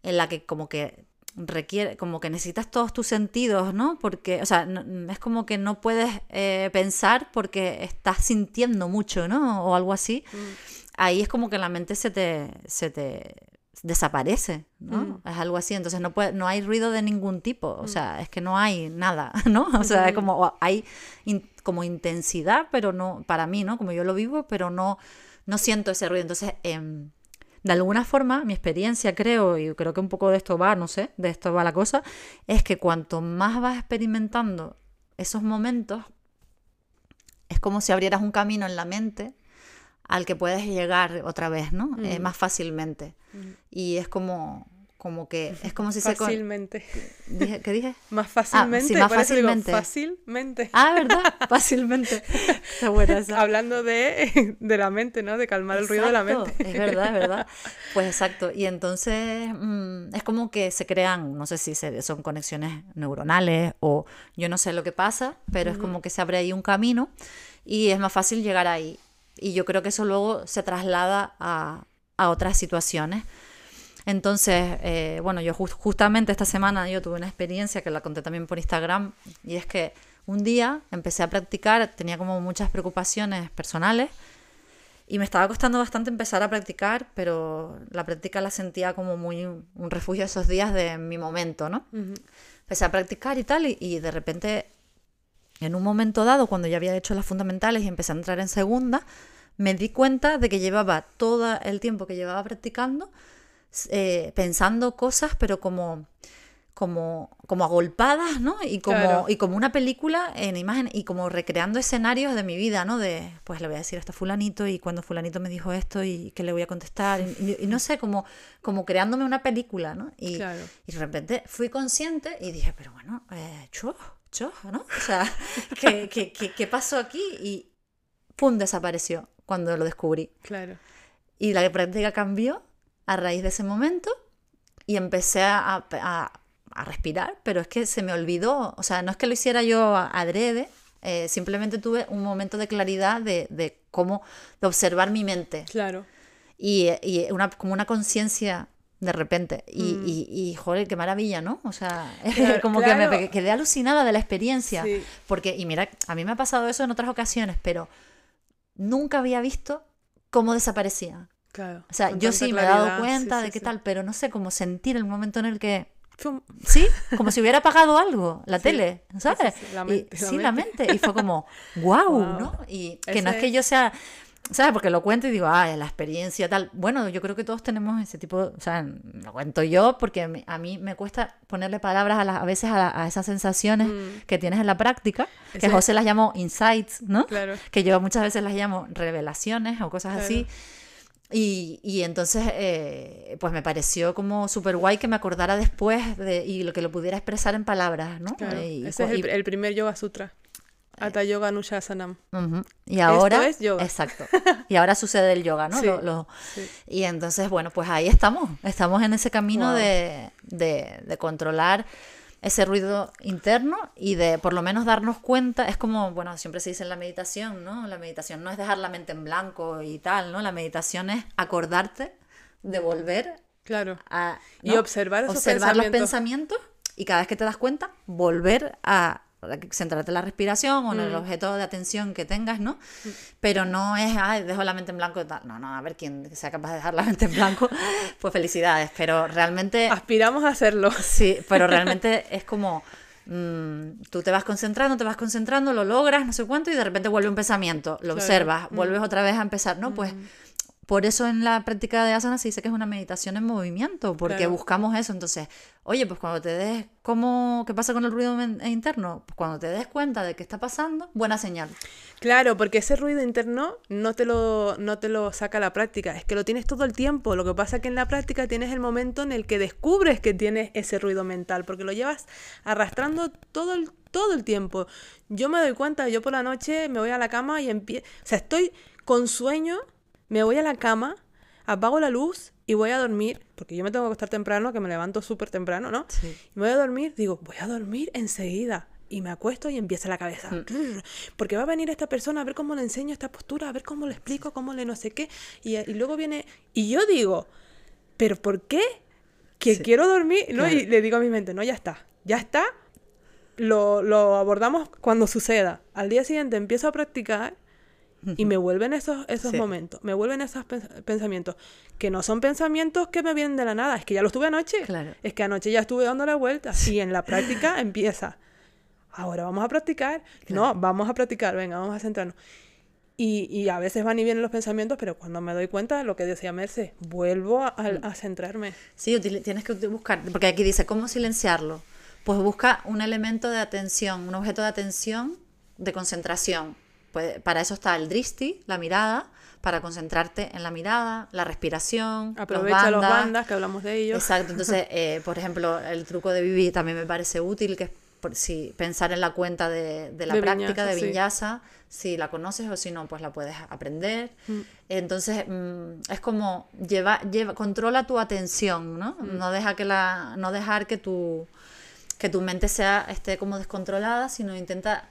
Speaker 2: en la que como que requiere, como que necesitas todos tus sentidos, ¿no? Porque, o sea, no- es como que no puedes eh, pensar porque estás sintiendo mucho, ¿no? O algo así. Ahí es como que la mente se te, se te desaparece, ¿no? Es algo así, entonces no puede, no hay ruido de ningún tipo, o sea, es que no hay nada, (laughs) ¿no? O sea, es como hay in- como intensidad, pero no para mí, ¿no? Como yo lo vivo, pero no no siento ese ruido, entonces em, de alguna forma, mi experiencia creo, y creo que un poco de esto va, no sé, de esto va la cosa, es que cuanto más vas experimentando esos momentos, es como si abrieras un camino en la mente al que puedes llegar otra vez, ¿no? Eh, más fácilmente. Y es como, como que, (laughs) es como si se... con-
Speaker 1: Fácilmente.
Speaker 2: Dije- ¿Qué dije? (laughs)
Speaker 1: Más fácilmente.
Speaker 2: Ah, sí, más
Speaker 1: por eso digo,
Speaker 2: fácilmente.
Speaker 1: fácilmente.
Speaker 2: Ah, ¿verdad? (laughs) Fácilmente. Está buena esa.
Speaker 1: Hablando de, de la mente, ¿no? De calmar el ruido de la
Speaker 2: Exacto,
Speaker 1: mente.
Speaker 2: Es verdad, es verdad. Pues exacto. Y entonces mm, es como que se crean, no sé si se- son conexiones neuronales o yo no sé lo que pasa, pero es como que se abre ahí un camino y es más fácil llegar ahí. Y yo creo que eso luego se traslada a, a otras situaciones. Entonces, eh, bueno, yo jus- justamente esta semana yo tuve una experiencia que la conté también por Instagram y es que un día empecé a practicar, tenía como muchas preocupaciones personales y me estaba costando bastante empezar a practicar, pero la práctica la sentía como muy un refugio esos días de mi momento, ¿no? Empecé a practicar y tal y, y de repente en un momento dado, cuando ya había hecho las fundamentales y empecé a entrar en segunda, me di cuenta de que llevaba todo el tiempo que llevaba practicando eh, pensando cosas, pero como, como, como agolpadas, ¿no? Y como,
Speaker 1: Claro.
Speaker 2: y como una película en imagen y como recreando escenarios de mi vida, ¿no? De, pues le voy a decir esto a fulanito y cuando fulanito me dijo esto y que le voy a contestar. Y, y no sé, como, como creándome una película, ¿no? Y,
Speaker 1: Claro.
Speaker 2: y de repente fui consciente y dije, pero bueno, eh, cho, ¿no? O sea, (laughs) ¿qué, qué, qué, qué pasó aquí? Y pum, desapareció cuando lo descubrí.
Speaker 1: Claro.
Speaker 2: Y la práctica cambió a raíz de ese momento y empecé a, a- a respirar, pero es que se me olvidó, o sea, no es que lo hiciera yo a- adrede, eh, simplemente tuve un momento de claridad de, de cómo, de observar mi mente
Speaker 1: Claro.
Speaker 2: y, y una, como una conciencia de repente. Y, y, y, joder, qué maravilla, ¿no? O sea, (laughs)
Speaker 1: Claro,
Speaker 2: como que me quedé alucinada de la experiencia.
Speaker 1: Sí.
Speaker 2: Porque, y mira, a mí me ha pasado eso en otras ocasiones, pero nunca había visto cómo desaparecía.
Speaker 1: Claro.
Speaker 2: O sea, yo sí me he dado cuenta
Speaker 1: sí,
Speaker 2: de
Speaker 1: sí,
Speaker 2: qué
Speaker 1: sí.
Speaker 2: tal, pero no sé cómo sentir el momento en el que.
Speaker 1: Fum.
Speaker 2: Sí, (laughs) como si hubiera apagado algo, la tele, ¿sabes?
Speaker 1: sí, la
Speaker 2: Y-
Speaker 1: mente, la
Speaker 2: sí, la
Speaker 1: mente.
Speaker 2: Y fue como, wow. ¿no? Y que no es que yo sea. ¿Sabes? Porque lo cuento y digo, ah, la experiencia tal. Bueno, yo creo que todos tenemos ese tipo, o sea, lo cuento yo porque a mí me cuesta ponerle palabras a, las- a veces a, la- a esas sensaciones
Speaker 1: Mm.
Speaker 2: que tienes en la práctica, que
Speaker 1: Ese-
Speaker 2: José las llamó insights, ¿no?
Speaker 1: Claro.
Speaker 2: que yo muchas veces las llamo revelaciones o cosas
Speaker 1: Claro.
Speaker 2: así. Y, y entonces, eh, pues me pareció como súper guay que me acordara después de, y lo que lo pudiera expresar en palabras, ¿no?
Speaker 1: Claro.
Speaker 2: Y,
Speaker 1: Ese es
Speaker 2: y-
Speaker 1: el, el primer Yoga Sutra. Hatha Yoga Anushasanam.
Speaker 2: Ujú. Y ahora,
Speaker 1: es yoga.
Speaker 2: exacto. Y ahora sucede el yoga, ¿no?
Speaker 1: Sí,
Speaker 2: Lo- lo-
Speaker 1: sí.
Speaker 2: Y entonces, bueno, pues ahí estamos. Estamos en ese camino
Speaker 1: Wow.
Speaker 2: de, de- de controlar ese ruido interno y de por lo menos darnos cuenta. Es como, bueno, siempre se dice en la meditación, ¿no? La meditación no es dejar la mente en blanco y tal, ¿no? La meditación es acordarte de volver
Speaker 1: Claro.
Speaker 2: a
Speaker 1: Y observar esos
Speaker 2: observar los
Speaker 1: pensamientos
Speaker 2: y cada vez que te das cuenta volver a centrarte en la respiración o en
Speaker 1: Mm.
Speaker 2: el objeto de atención que tengas, ¿no? Pero no es, ay, dejo la mente en blanco y tal. No, no, a ver quién sea capaz de dejar la mente en blanco, (laughs) pues felicidades, pero realmente
Speaker 1: Aspiramos a hacerlo.
Speaker 2: Sí, pero (laughs) realmente es como mm, tú te vas concentrando, te vas concentrando, lo logras, no sé cuánto, y de repente vuelve un pensamiento, lo
Speaker 1: Claro.
Speaker 2: observas,
Speaker 1: Mm.
Speaker 2: vuelves otra vez a empezar, ¿no? Pues por eso en la práctica de asana se dice que es una meditación en movimiento, porque
Speaker 1: Claro.
Speaker 2: buscamos eso. Entonces, oye, pues cuando te des, ¿cómo, ¿qué pasa con el ruido men- interno? Pues cuando te des cuenta de qué está pasando, buena señal.
Speaker 1: Claro, porque ese ruido interno no te lo, no te lo saca la práctica, es que lo tienes todo el tiempo. Lo que pasa es que en la práctica tienes el momento en el que descubres que tienes ese ruido mental, porque lo llevas arrastrando todo el, todo el tiempo. Yo me doy cuenta, yo por la noche me voy a la cama y empiezo, o sea, estoy con sueño, me voy a la cama, apago la luz y voy a dormir, porque yo me tengo que acostar temprano, que me levanto súper temprano, ¿no?
Speaker 2: Sí.
Speaker 1: Y me voy a dormir, digo, voy a dormir enseguida. Y me acuesto y empieza la cabeza.
Speaker 2: Mm.
Speaker 1: Porque va a venir esta persona a ver cómo le enseño esta postura, a ver cómo le explico, cómo le no sé qué. Y, y luego viene. Y yo digo, ¿pero por qué? Que
Speaker 2: Sí.
Speaker 1: quiero dormir. ¿no? Y
Speaker 2: Claro.
Speaker 1: le digo a mi mente, no, ya está. Ya está. Lo, lo abordamos cuando suceda. Al día siguiente empiezo a practicar y me vuelven esos, esos
Speaker 2: Sí.
Speaker 1: momentos, me vuelven esos pens- pensamientos, que no son pensamientos que me vienen de la nada, es que ya los tuve anoche,
Speaker 2: Claro.
Speaker 1: es que anoche ya estuve dando la vuelta y en la práctica (laughs) empieza, ahora vamos a practicar, no, vamos a practicar, venga, vamos a centrarnos. Y, y a veces van y vienen los pensamientos, pero cuando me doy cuenta, lo que decía Merce, vuelvo a, a- a centrarme.
Speaker 2: Sí, tienes que buscar, porque aquí dice, ¿cómo silenciarlo? Pues busca un elemento de atención, un objeto de atención, de concentración. Pues para eso está el dristi, la mirada, para concentrarte en la mirada, la respiración,
Speaker 1: Aprovecha los
Speaker 2: bandas.
Speaker 1: bandas, que hablamos de ellos.
Speaker 2: Exacto, entonces, (laughs) eh, por ejemplo, el truco de Vivi también me parece útil, que es por, si pensar en la cuenta de, de la
Speaker 1: De
Speaker 2: práctica de
Speaker 1: sí.
Speaker 2: vinyasa, si la conoces o si no, pues la puedes aprender.
Speaker 1: Mm.
Speaker 2: Entonces, mm, es como lleva, lleva, controla tu atención, ¿no?
Speaker 1: Mm.
Speaker 2: No deja que la, no dejar que tu, que tu mente sea, esté como descontrolada, sino intenta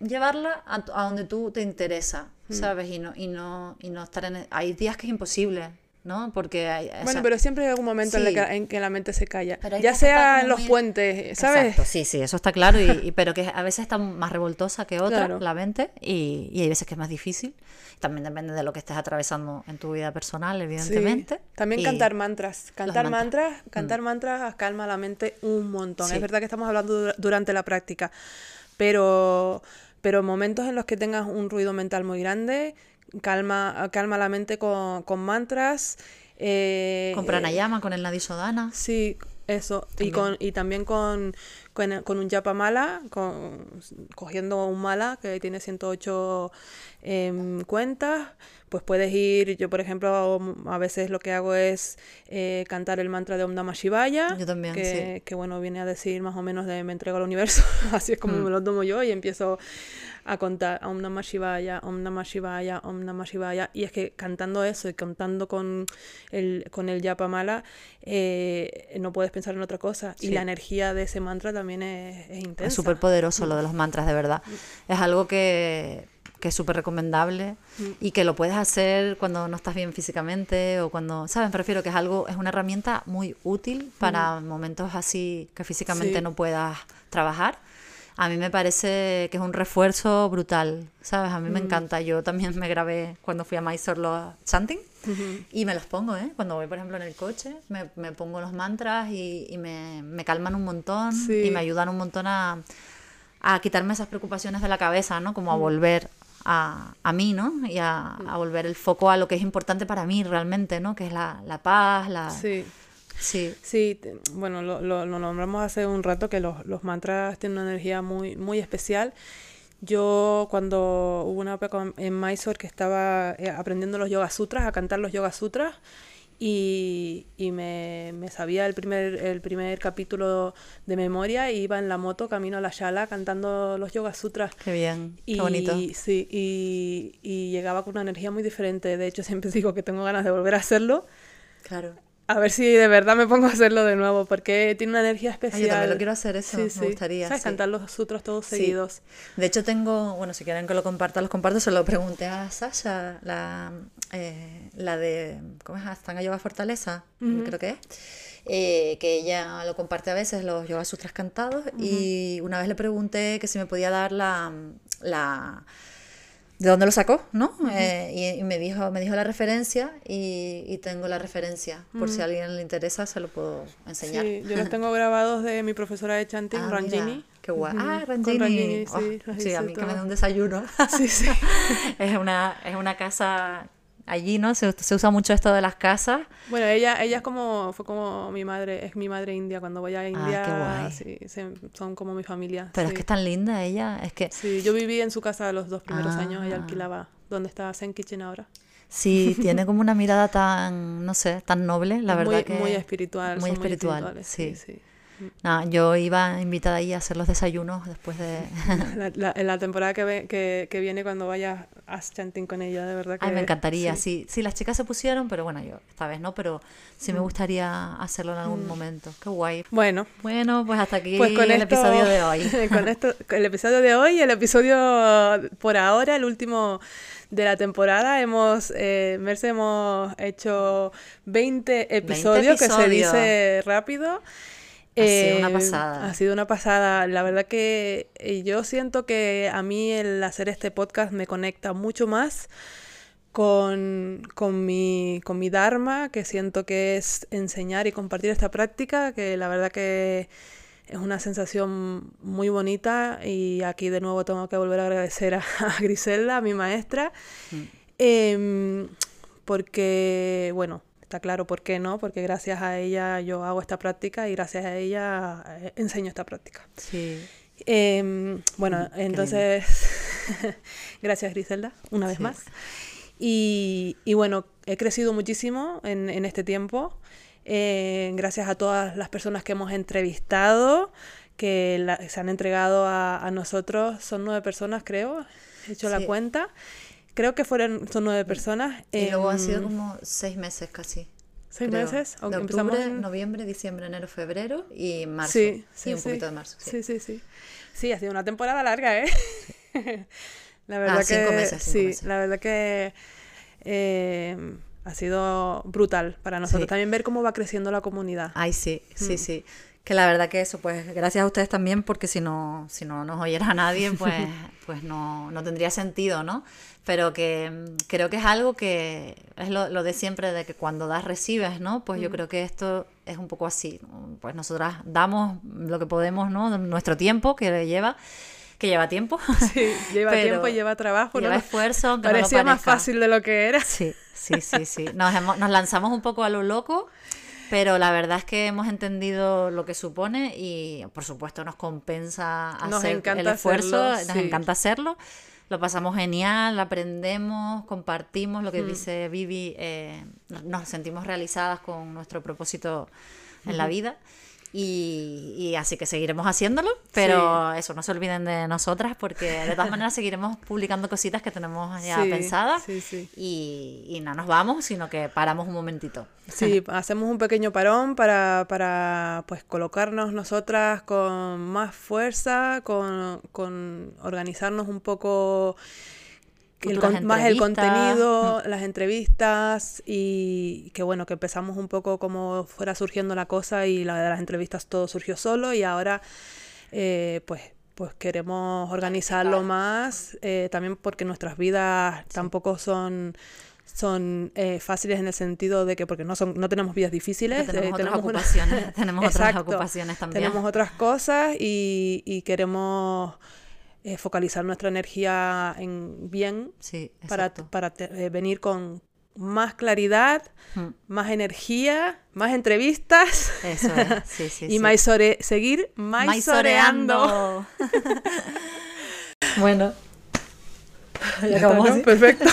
Speaker 2: llevarla a, a donde tú te interesa,
Speaker 1: Mm.
Speaker 2: ¿sabes? Y no, y no, y no estar en... Hay días que es imposible ¿no? Porque hay, o
Speaker 1: Bueno,
Speaker 2: sea,
Speaker 1: pero siempre hay algún momento en,
Speaker 2: sí.
Speaker 1: el que, en que la mente se calla. Ya sea en los
Speaker 2: muy-
Speaker 1: puentes, ¿sabes?
Speaker 2: Exacto, sí, sí, eso está claro, y, y- pero que a veces está más revoltosa que otra,
Speaker 1: Claro.
Speaker 2: la mente, y, y hay veces que es más difícil. También depende de lo que estés atravesando en tu vida personal,
Speaker 1: Sí.
Speaker 2: evidentemente.
Speaker 1: También
Speaker 2: y-
Speaker 1: cantar mantras. Cantar
Speaker 2: mantras.
Speaker 1: mantras, cantar mantras calma la mente un montón.
Speaker 2: Sí.
Speaker 1: Es verdad que estamos hablando dura- durante la práctica, pero, pero momentos en los que tengas un ruido mental muy grande, calma, calma la mente con, con mantras. eh,
Speaker 2: Con pranayama, con el nadisodana.
Speaker 1: Sí, eso. Y, con, y también con, con, con un yapa mala, con, cogiendo un mala que tiene 108 em, cuentas, pues puedes ir, yo por ejemplo, a veces lo que hago es eh, cantar el mantra de Om Namah Shivaya,
Speaker 2: Yo también,
Speaker 1: que,
Speaker 2: sí.
Speaker 1: que bueno, viene a decir más o menos de me entrego al universo, (laughs) así es
Speaker 2: Mm.
Speaker 1: como me lo tomo yo y empiezo a contar Om Namah Shivaya, Om Namah Shivaya, Om Namah Shivaya. Y es que cantando eso y cantando con el, con el Yapa Mala, eh, no puedes pensar en otra cosa. Y
Speaker 2: Sí.
Speaker 1: la energía de ese mantra también es, es intensa.
Speaker 2: Es súper poderoso lo de los mantras, de verdad. Es algo que, que es súper recomendable y que lo puedes hacer cuando no estás bien físicamente o cuando, ¿sabes? Me refiero que es algo, es una herramienta muy útil para momentos así que físicamente
Speaker 1: Sí.
Speaker 2: no puedas trabajar. A mí me parece que es un refuerzo brutal, ¿sabes? A mí me encanta. Yo también me grabé cuando fui a Mysore los chanting y me los pongo, ¿eh? Cuando voy, por ejemplo, en el coche, me, me pongo los mantras y, y me, me calman un montón
Speaker 1: Sí.
Speaker 2: y me ayudan un montón a, a quitarme esas preocupaciones de la cabeza, ¿no?
Speaker 1: Mm.
Speaker 2: Como a volver a, a mí, ¿no? Y a, a volver el foco a lo que es importante para mí realmente, ¿no? Que es la, la paz, la...
Speaker 1: Sí.
Speaker 2: Sí.
Speaker 1: Sí, bueno, lo, lo- lo nombramos hace un rato que los, los mantras tienen una energía muy, muy especial. Yo cuando hubo una época en Mysore que estaba eh, aprendiendo los Yoga Sutras, a cantar los Yoga Sutras, y, y me, me sabía el primer, el primer capítulo de memoria y iba en la moto camino a la Shala cantando los Yoga Sutras.
Speaker 2: Qué bien,
Speaker 1: Y,
Speaker 2: qué bonito.
Speaker 1: Sí, y, y llegaba con una energía muy diferente. De hecho, siempre (laughs) digo que tengo ganas de volver a hacerlo.
Speaker 2: Claro.
Speaker 1: A ver si de verdad me pongo a hacerlo de nuevo, porque tiene una energía
Speaker 2: Ay,
Speaker 1: especial.
Speaker 2: yo también lo quiero hacer eso, me gustaría,
Speaker 1: ¿Sabes?
Speaker 2: sí.
Speaker 1: Cantar los sutras todos seguidos.
Speaker 2: De hecho, tengo, bueno, si quieren que lo comparta, los comparto. Se lo pregunté a Sasha, la, eh, la de, ¿cómo es? Astanga Yoga Fortaleza, creo que es. eh, que ella lo comparte a veces, los Yoga Sutras cantados. Y una vez le pregunté que si me podía dar la. la ¿De dónde lo sacó? ¿No? Eh, y, y me dijo, me dijo la referencia y, y tengo la referencia. Por si a alguien le interesa, se lo puedo enseñar.
Speaker 1: Sí, yo los tengo grabados de mi profesora de chanting, (laughs)
Speaker 2: Ah,
Speaker 1: Ranjini.
Speaker 2: mira, Qué guay.
Speaker 1: Ujú,
Speaker 2: Ah,
Speaker 1: con
Speaker 2: Ranjini.
Speaker 1: Ranjini,
Speaker 2: Oh,
Speaker 1: sí,
Speaker 2: sí, a mí que me
Speaker 1: todo.
Speaker 2: dé un desayuno.
Speaker 1: Sí, sí. (laughs)
Speaker 2: es, una, es una casa allí, ¿no? Se, se usa mucho esto de las casas.
Speaker 1: Bueno, ella, ella es como, fue como mi madre, es mi madre india. Cuando voy a India,
Speaker 2: Ah, qué guay.
Speaker 1: sí, se- son como mi familia.
Speaker 2: Pero
Speaker 1: sí.
Speaker 2: es que es tan linda ella. Es que
Speaker 1: Sí, yo viví en su casa los dos primeros años, ella
Speaker 2: Ah.
Speaker 1: alquilaba donde está Zen Kitchen ahora.
Speaker 2: sí, tiene como una mirada tan, no sé, tan noble, la
Speaker 1: Es
Speaker 2: verdad
Speaker 1: muy,
Speaker 2: que...
Speaker 1: muy espiritual.
Speaker 2: Muy espiritual,
Speaker 1: espirituales,
Speaker 2: sí.
Speaker 1: sí.
Speaker 2: Nada, yo iba invitada ahí a hacer los desayunos después de... (laughs)
Speaker 1: La, la- en la temporada que, ve- que, que viene cuando vayas a chanting con ella, de verdad que...
Speaker 2: Ay, me encantaría,
Speaker 1: sí.
Speaker 2: sí. sí. las chicas se pusieron, pero bueno, yo esta vez no, pero sí
Speaker 1: Mm.
Speaker 2: me gustaría hacerlo en algún momento. Qué guay.
Speaker 1: Bueno,
Speaker 2: Bueno, pues hasta aquí
Speaker 1: pues con
Speaker 2: el
Speaker 1: esto-
Speaker 2: episodio de hoy. (laughs)
Speaker 1: con esto, con el episodio de hoy, el episodio por ahora, el último de la temporada, hemos, eh, Merce, hemos hecho 20 episodios, que se
Speaker 2: episodios.
Speaker 1: dice rápido.
Speaker 2: Ha sido una
Speaker 1: Eh,
Speaker 2: pasada.
Speaker 1: Ha sido una pasada. La verdad que eh, yo siento que a mí el hacer este podcast me conecta mucho más con, con mi, con mi Dharma, que siento que es enseñar y compartir esta práctica, que la verdad que es una sensación muy bonita y aquí de nuevo tengo que volver a agradecer a, (laughs) a Griselda, a mi maestra, em, porque, bueno, está claro por qué no, porque gracias a ella yo hago esta práctica y gracias a ella eh, enseño esta práctica.
Speaker 2: Sí.
Speaker 1: Em, bueno, entonces, (laughs) gracias Griselda, una vez
Speaker 2: Sí.
Speaker 1: más. Y, y bueno, he crecido muchísimo en, en este tiempo, eh, gracias a todas las personas que hemos entrevistado, que la- se han entregado a, a nosotros, son nueve personas creo, he hecho la cuenta, creo que fueron, son nueve personas.
Speaker 2: Y luego han sido
Speaker 1: em,
Speaker 2: como seis meses casi.
Speaker 1: ¿Seis
Speaker 2: creo.
Speaker 1: meses?
Speaker 2: De
Speaker 1: Aunque empezamos
Speaker 2: octubre,
Speaker 1: en-
Speaker 2: noviembre, diciembre, enero, febrero y marzo.
Speaker 1: Sí, sí,
Speaker 2: y un
Speaker 1: sí.
Speaker 2: poquito de marzo. Sí.
Speaker 1: Sí, sí, sí. Ha sido una temporada larga, ¿eh? (laughs) la verdad
Speaker 2: Ah,
Speaker 1: que
Speaker 2: cinco meses, cinco
Speaker 1: sí,
Speaker 2: meses.
Speaker 1: la verdad que eh, ha sido brutal para nosotros. También ver cómo va creciendo la comunidad.
Speaker 2: Ay, sí,
Speaker 1: Mm.
Speaker 2: sí, sí. Que la verdad que eso, pues gracias a ustedes también, porque si no, si no nos oyera nadie, (laughs) pues, pues no, no tendría sentido, ¿no? Pero que mm, creo que es algo que es lo, lo de siempre, de que cuando das, recibes, ¿no? Pues
Speaker 1: Mm.
Speaker 2: yo creo que esto es un poco así. ¿no? Pues nosotras damos lo que podemos, ¿no? Nuestro tiempo que lleva, que lleva tiempo. (laughs)
Speaker 1: Sí, lleva
Speaker 2: Pero
Speaker 1: tiempo, lleva trabajo.
Speaker 2: lleva
Speaker 1: ¿no?
Speaker 2: esfuerzo, aunque no lo
Speaker 1: Parecía más fácil de lo que era.
Speaker 2: Sí, sí, sí, sí. Nos, hemos- nos lanzamos un poco a lo loco, pero la verdad es que hemos entendido lo que supone y por supuesto nos compensa
Speaker 1: Nos
Speaker 2: hacer el esfuerzo,
Speaker 1: hacerlo,
Speaker 2: nos
Speaker 1: sí.
Speaker 2: encanta hacerlo. Lo pasamos genial, aprendemos, compartimos lo que
Speaker 1: Mm.
Speaker 2: dice Vivi, eh, nos sentimos realizadas con nuestro propósito en la vida. Y, y así que seguiremos haciéndolo, pero eso, no se olviden de nosotras porque de todas maneras seguiremos publicando cositas que tenemos ya
Speaker 1: Sí,
Speaker 2: pensadas
Speaker 1: sí.
Speaker 2: y, y no nos vamos, sino que paramos un momentito.
Speaker 1: Sí, (laughs) hacemos un pequeño parón para, para pues colocarnos nosotras con más fuerza, con, con organizarnos un poco el
Speaker 2: Futuras
Speaker 1: con- más el contenido, las entrevistas y que bueno, que empezamos un poco como fuera surgiendo la cosa y la de las entrevistas todo surgió solo y ahora eh, pues pues queremos organizarlo más, eh, también porque nuestras vidas tampoco son son eh, fáciles en el sentido de que porque no son no tenemos vidas difíciles
Speaker 2: tenemos
Speaker 1: eh,
Speaker 2: otras ocupaciones, (laughs) tenemos otras (laughs) ocupaciones también.
Speaker 1: tenemos otras cosas y, y queremos eh, focalizar nuestra energía en bien para, para te, eh, venir con más claridad, más energía, más entrevistas (laughs) y seguir maizoreando. (laughs)
Speaker 2: bueno,
Speaker 1: Perfecto. (laughs)